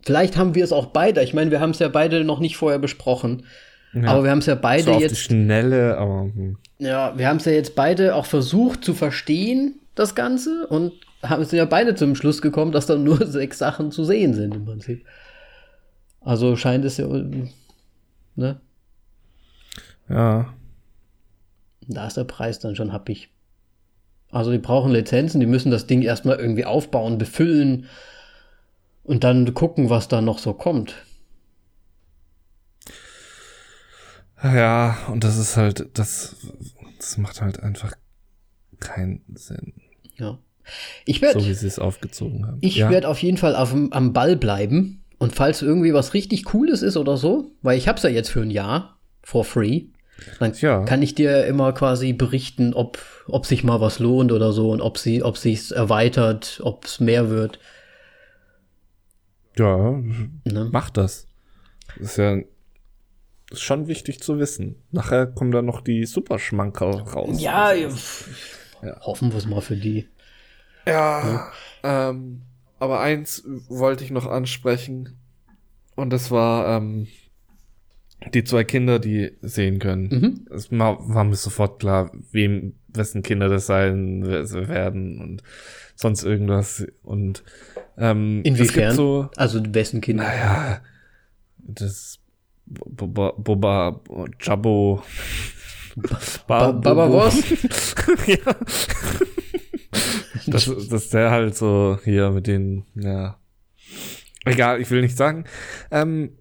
vielleicht haben wir es auch beide. Ich meine, wir haben es ja beide noch nicht vorher besprochen. Ja. Aber wir haben es ja beide so auf jetzt. Die Schnelle, aber. Hm. Ja, wir haben es ja jetzt beide auch versucht zu verstehen, das Ganze, und haben sind ja beide zum Schluss gekommen, dass da nur *laughs* sechs Sachen zu sehen sind im Prinzip. Also scheint es ja. Ne? Ja. Da ist der Preis dann schon happig. Also die brauchen Lizenzen, die müssen das Ding erstmal irgendwie aufbauen, befüllen und dann gucken, was da noch so kommt. Ja, und das ist halt, das, das macht halt einfach keinen Sinn. Ja. Ich werd, so wie sie es aufgezogen haben. Ich ja? werde auf jeden Fall auf, am Ball bleiben. Und falls irgendwie was richtig Cooles ist oder so, weil ich hab's ja jetzt für ein Jahr for free, dann ja. kann ich dir immer quasi berichten, ob, ob sich mal was lohnt oder so und ob sie, ob sich's erweitert, ob es mehr wird. Ja, ne? mach das. Das ist ja ist schon wichtig zu wissen. Nachher kommen dann noch die Superschmankerl raus. Ja, ja. hoffen wir es mal für die. Ja, ja. Ähm, aber eins wollte ich noch ansprechen. Und das war ähm, die zwei Kinder, die sehen können. Mhm. Es war mir sofort klar, wem, wessen Kinder das sein werden und sonst irgendwas. Und ähm, inwiefern? So, also wessen Kinder? Naja, das Boba, Boba Jabbo. Ba Baba was? *laughs* ja. *laughs* Das, das ist der halt so hier mit den, ja. Egal, ich will nicht sagen. Ähm,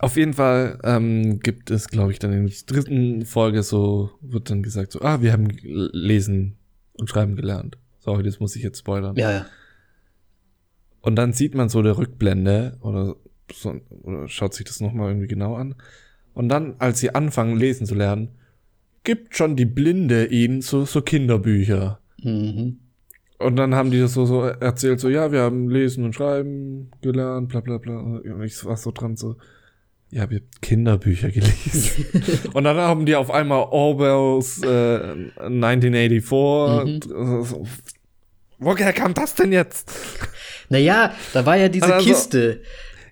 auf jeden Fall ähm, gibt es, glaube ich, dann in der dritten Folge so, wird dann gesagt, so, ah, wir haben lesen und schreiben gelernt. Sorry, das muss ich jetzt spoilern. Ja, ja. Und dann sieht man so der Rückblende oder so, oder schaut sich das nochmal irgendwie genau an. Und dann, als sie anfangen, lesen zu lernen, gibt schon die Blinde ihnen so, so Kinderbücher. Mhm. Und dann haben die das so, so erzählt, so, ja, wir haben Lesen und Schreiben gelernt, bla bla bla. Und ich war so dran, so, ja, wir haben Kinderbücher gelesen. *laughs* und dann haben die auf einmal Orwells äh, 1984. Mhm. So, woher kam das denn jetzt? Naja, da war ja diese also, Kiste.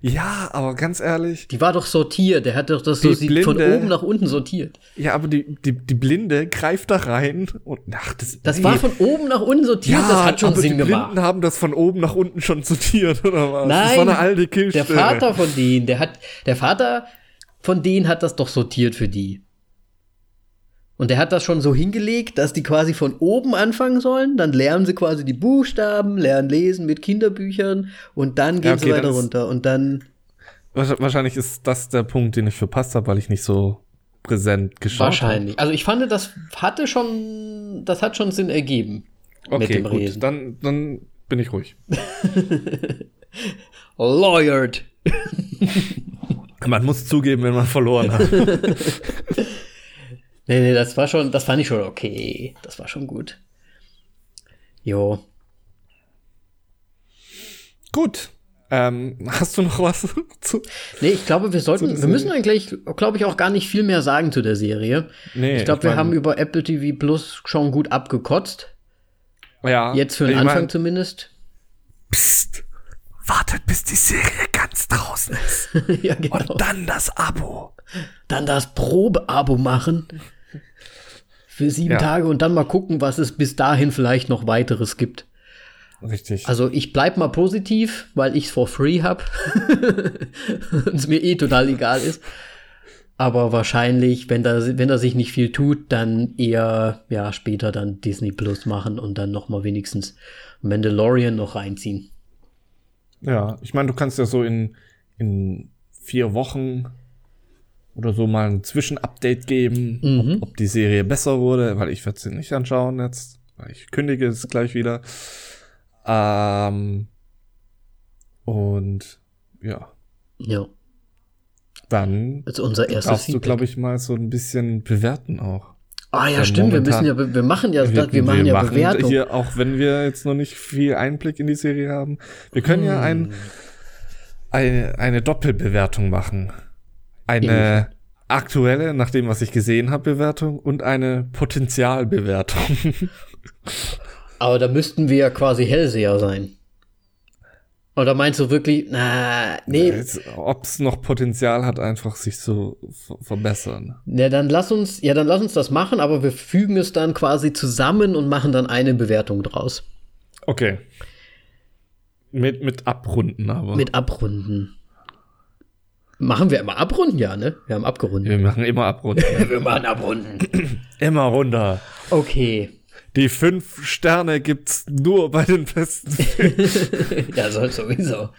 Ja, aber ganz ehrlich. Die war doch sortiert. Der hat doch das so Blinde, von oben nach unten sortiert. Ja, aber die, die, die Blinde greift da rein und ach, das. Das nee. war von oben nach unten sortiert. Ja, das hat schon aber Sinn die gemacht. Die Blinden haben das von oben nach unten schon sortiert oder was? Nein. Das war eine alte Kiste. Der Vater von denen, der hat, der Vater von denen hat das doch sortiert für die. Und er hat das schon so hingelegt, dass die quasi von oben anfangen sollen. Dann lernen sie quasi die Buchstaben, lernen lesen mit Kinderbüchern und dann gehen ja, okay, sie weiter runter. Und dann. Wahrscheinlich ist das der Punkt, den ich verpasst habe, weil ich nicht so präsent geschaut habe. Wahrscheinlich. Hab. Also ich fand, das hatte schon, das hat schon Sinn ergeben. Okay, mit dem gut. Reden. Dann, dann bin ich ruhig. *laughs* Lawyered. man muss zugeben, wenn man verloren hat. *laughs* Nee, nee, das war schon, das fand ich schon okay. Das war schon gut. Jo. Gut. Ähm, hast du noch was *laughs* zu? Nee, ich glaube, wir sollten, wir müssen eigentlich, glaube ich, auch gar nicht viel mehr sagen zu der Serie. Nee, ich glaube, wir haben über Apple TV Plus schon gut abgekotzt. Ja. Jetzt für den Anfang mein, zumindest. Psst. Wartet, bis die Serie ganz draußen ist. *laughs* ja, genau. Und dann das Abo. Dann das Probeabo machen für sieben ja. Tage und dann mal gucken, was es bis dahin vielleicht noch weiteres gibt. Richtig. Also ich bleib mal positiv, weil ich es for free hab *laughs* und es mir eh total egal ist. Aber wahrscheinlich, wenn da, wenn da sich nicht viel tut, dann eher ja später dann Disney Plus machen und dann noch mal wenigstens Mandalorian noch reinziehen. Ja, ich meine, du kannst ja so in, in vier Wochen oder so mal ein Zwischenupdate geben, mhm. ob, ob, die Serie besser wurde, weil ich werde sie nicht anschauen jetzt, weil ich kündige es gleich wieder. Ähm, und ja. Ja. Dann also unser erstes darfst du, glaube ich, mal so ein bisschen bewerten auch. Ah ja, ja stimmt. Wir müssen ja, wir machen ja, wir, wir machen wir ja machen Bewertung. Hier, auch wenn wir jetzt noch nicht viel Einblick in die Serie haben, wir können hm. ja ein, eine, eine Doppelbewertung machen eine aktuelle, nach dem, was ich gesehen habe, Bewertung und eine Potenzialbewertung. *laughs* Aber da müssten wir ja quasi Hellseher sein. Oder meinst du wirklich, na, nee. Ob es noch Potenzial hat, einfach sich zu verbessern. Ja, dann lass uns, ja, dann lass uns das machen, aber wir fügen es dann quasi zusammen und machen dann eine Bewertung draus. Okay. Mit, mit Abrunden aber. Mit Abrunden. Machen wir immer abrunden, ja, ne? Wir haben abgerundet. Wir machen immer abrunden. *laughs* wir machen abrunden. *clears throat* immer runter. Okay. Die fünf Sterne gibt's nur bei den besten Filmen. *laughs* *laughs* ja, soll sowieso.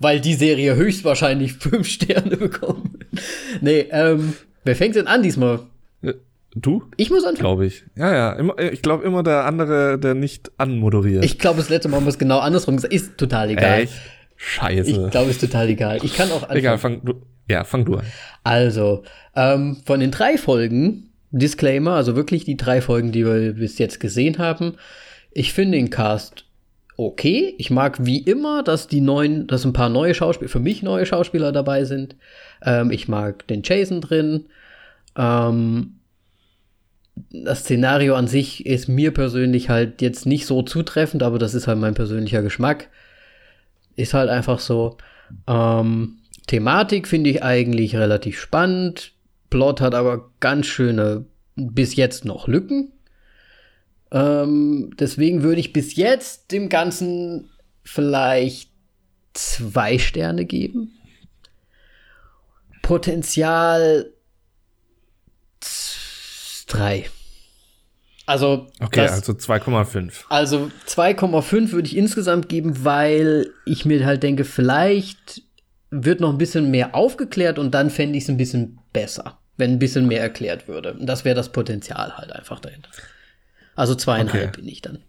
Weil die Serie höchstwahrscheinlich fünf Sterne bekommt. Nee, ähm, wer fängt denn an diesmal? Du? Ich muss anfangen. Glaube ich. Ja, ja. Immer, ich glaube immer der andere, der nicht anmoderiert. Ich glaube, das letzte Mal haben wir es genau andersrum gesagt. Ist total egal. Echt? Scheiße. Ich glaube, ist total egal. Ich kann auch anfangen. Egal, fang du. Ja, fang du an. Also, ähm, von den drei Folgen, Disclaimer, also wirklich die drei Folgen, die wir bis jetzt gesehen haben, ich finde den Cast okay. Ich mag wie immer, dass die neuen, dass ein paar neue Schauspieler, für mich neue Schauspieler dabei sind. Ähm, ich mag den Jason drin. Ähm, das Szenario an sich ist mir persönlich halt jetzt nicht so zutreffend, aber das ist halt mein persönlicher Geschmack. Ist halt einfach so. Ähm, Thematik finde ich eigentlich relativ spannend. Plot hat aber ganz schöne bis jetzt noch Lücken. Ähm, deswegen würde ich bis jetzt dem Ganzen vielleicht zwei Sterne geben. Potenzial drei. Also, okay, das, also 2,5. Also 2,5 würde ich insgesamt geben, weil ich mir halt denke, vielleicht wird noch ein bisschen mehr aufgeklärt und dann fände ich es ein bisschen besser, wenn ein bisschen mehr erklärt würde. Und das wäre das Potenzial halt einfach dahinter. Also zweieinhalb okay. bin ich dann.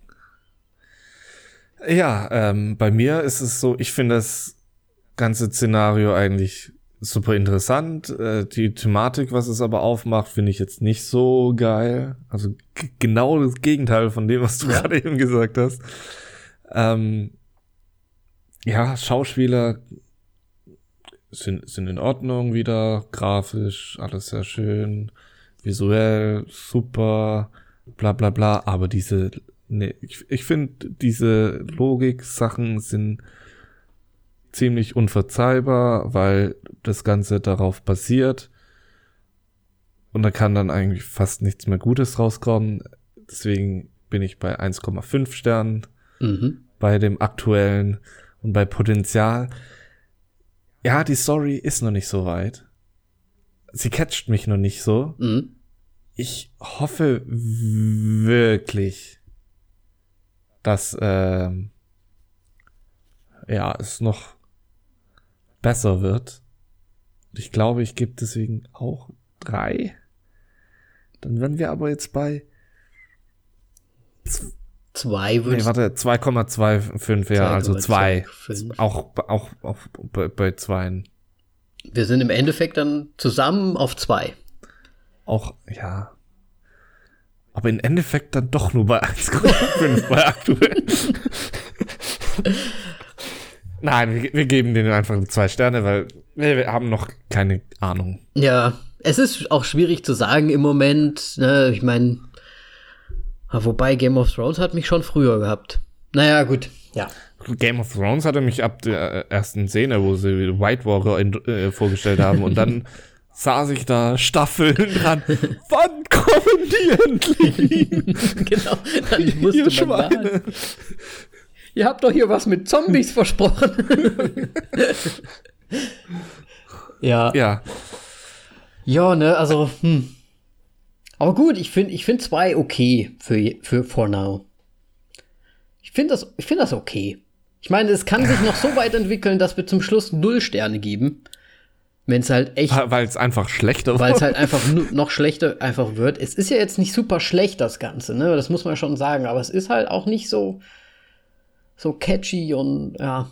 Ja, ähm, bei mir ist es so, ich finde das ganze Szenario eigentlich super interessant. Äh, die Thematik, was es aber aufmacht, finde ich jetzt nicht so geil. Also genau das Gegenteil von dem, was du ja. gerade eben gesagt hast. Ähm, ja, Schauspieler sind, sind in Ordnung wieder, grafisch, alles sehr schön, visuell, super, bla bla bla, aber diese, ne, ich, ich finde, diese Logik-Sachen sind ziemlich unverzeihbar, weil das Ganze darauf basiert. Und da kann dann eigentlich fast nichts mehr Gutes rauskommen. Deswegen bin ich bei 1,5 Sternen mhm. bei dem aktuellen und bei Potenzial. Ja, die Story ist noch nicht so weit. Sie catcht mich noch nicht so. Mhm. Ich hoffe wirklich, dass äh, ja es noch besser wird. Ich glaube, ich gebe deswegen auch drei. Dann wären wir aber jetzt bei zwei würde nee, warte 2,25 ja also zwei. Auch auch auch bei, bei zweien. Wir sind im Endeffekt dann zusammen auf zwei. Auch ja. Aber im Endeffekt dann doch nur bei 1,5 *laughs* bei aktuell *laughs* Nein, wir, wir, geben denen einfach zwei Sterne, weil wir, wir, haben noch keine Ahnung. Ja, es ist auch schwierig zu sagen im Moment. Ne? Ich meine, wobei Game of Thrones hat mich schon früher gehabt. Naja, gut, ja. Game of Thrones hatte mich ab der ersten Szene, wo sie White Walker in, äh, vorgestellt haben und dann *laughs* saß ich da Staffeln dran. Wann kommen die endlich? *laughs* genau, dann musste Ihr Schweine. Ihr habt doch hier was mit Zombies *laughs* versprochen. ja. Ja. Ja, ne, also, hm. Aber gut, ich finde ich find zwei okay für, für For Now. Ich finde das, ich find das okay. Ich meine, es kann sich noch so *laughs* weit entwickeln, dass wir zum Schluss null Sterne geben. Wenn es halt echt. Weil es einfach schlechter wird. Weil es halt einfach noch schlechter einfach wird. Es ist ja jetzt nicht super schlecht, das Ganze, ne? Das muss man schon sagen. Aber es ist halt auch nicht so so catchy und ja.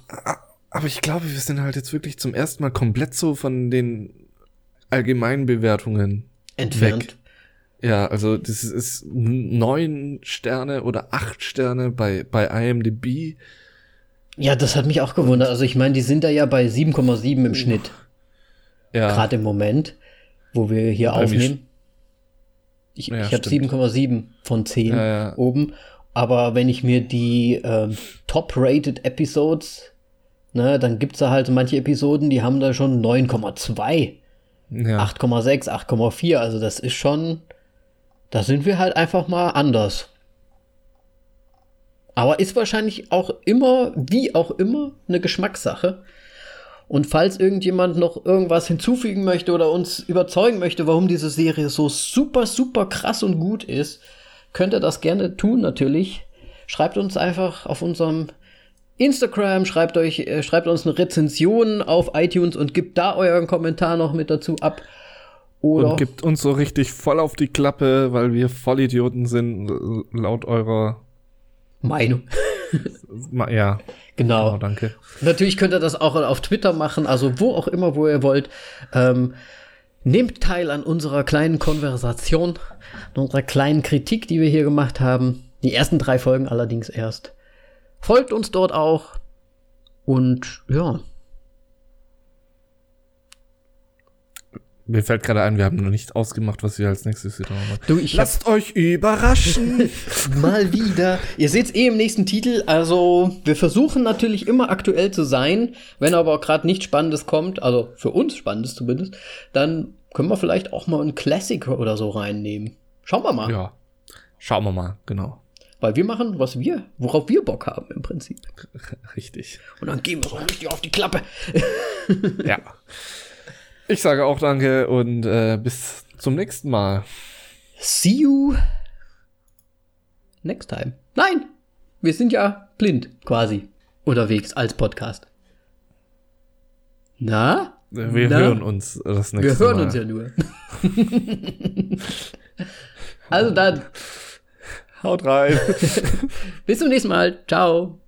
Aber ich glaube, wir sind halt jetzt wirklich zum ersten Mal komplett so von den allgemeinen Bewertungen entfernt. Weg. Ja, also das ist neun Sterne oder acht Sterne bei, bei IMDb. Ja, das hat mich auch gewundert. Also ich meine, die sind da ja bei 7,7 im Schnitt. Ja. Gerade im Moment, wo wir hier bei aufnehmen. Ich, ja, ich habe 7,7 von 10 ja, ja. oben. Aber wenn ich mir die äh, Top-Rated Episodes, ne, dann gibt's da halt manche Episoden, die haben da schon 9,2, ja. 8,6, 8,4. Also das ist schon, da sind wir halt einfach mal anders. Aber ist wahrscheinlich auch immer, wie auch immer, eine Geschmackssache. Und falls irgendjemand noch irgendwas hinzufügen möchte oder uns überzeugen möchte, warum diese Serie so super, super krass und gut ist, könnt ihr das gerne tun, natürlich. Schreibt uns einfach auf unserem Instagram, schreibt euch, äh, schreibt uns eine Rezension auf iTunes und gebt da euren Kommentar noch mit dazu ab. Oder und gibt uns so richtig voll auf die Klappe, weil wir Vollidioten sind, laut eurer Meinung. *laughs* ja. Genau. genau. Danke. Natürlich könnt ihr das auch auf Twitter machen, also wo auch immer, wo ihr wollt. Ähm, nehmt teil an unserer kleinen Konversation, an unserer kleinen Kritik, die wir hier gemacht haben. Die ersten drei Folgen allerdings erst. Folgt uns dort auch. Und ja, Mir fällt gerade ein, wir haben noch nicht ausgemacht, was wir als nächstes wieder machen. Du, ich Lasst euch überraschen. *laughs* Mal wieder. Ihr seht es eh im nächsten Titel. Also, wir versuchen natürlich immer aktuell zu sein. Wenn aber gerade nichts Spannendes kommt, also für uns Spannendes zumindest, dann können wir vielleicht auch mal einen Klassiker oder so reinnehmen. Schauen wir mal. Ja. Schauen wir mal, genau. Weil wir machen, was wir, worauf wir Bock haben im Prinzip. Richtig. Und dann gehen wir so richtig auf die Klappe. ja. *laughs* Ich sage auch danke und äh, bis zum nächsten Mal. See you next time. Nein, wir sind ja blind quasi unterwegs als Podcast. Na? Wir Na? hören uns das nächste Mal. Wir hören Mal. uns ja nur. *laughs* also dann. Haut rein. *laughs* Bis zum nächsten Mal. Ciao.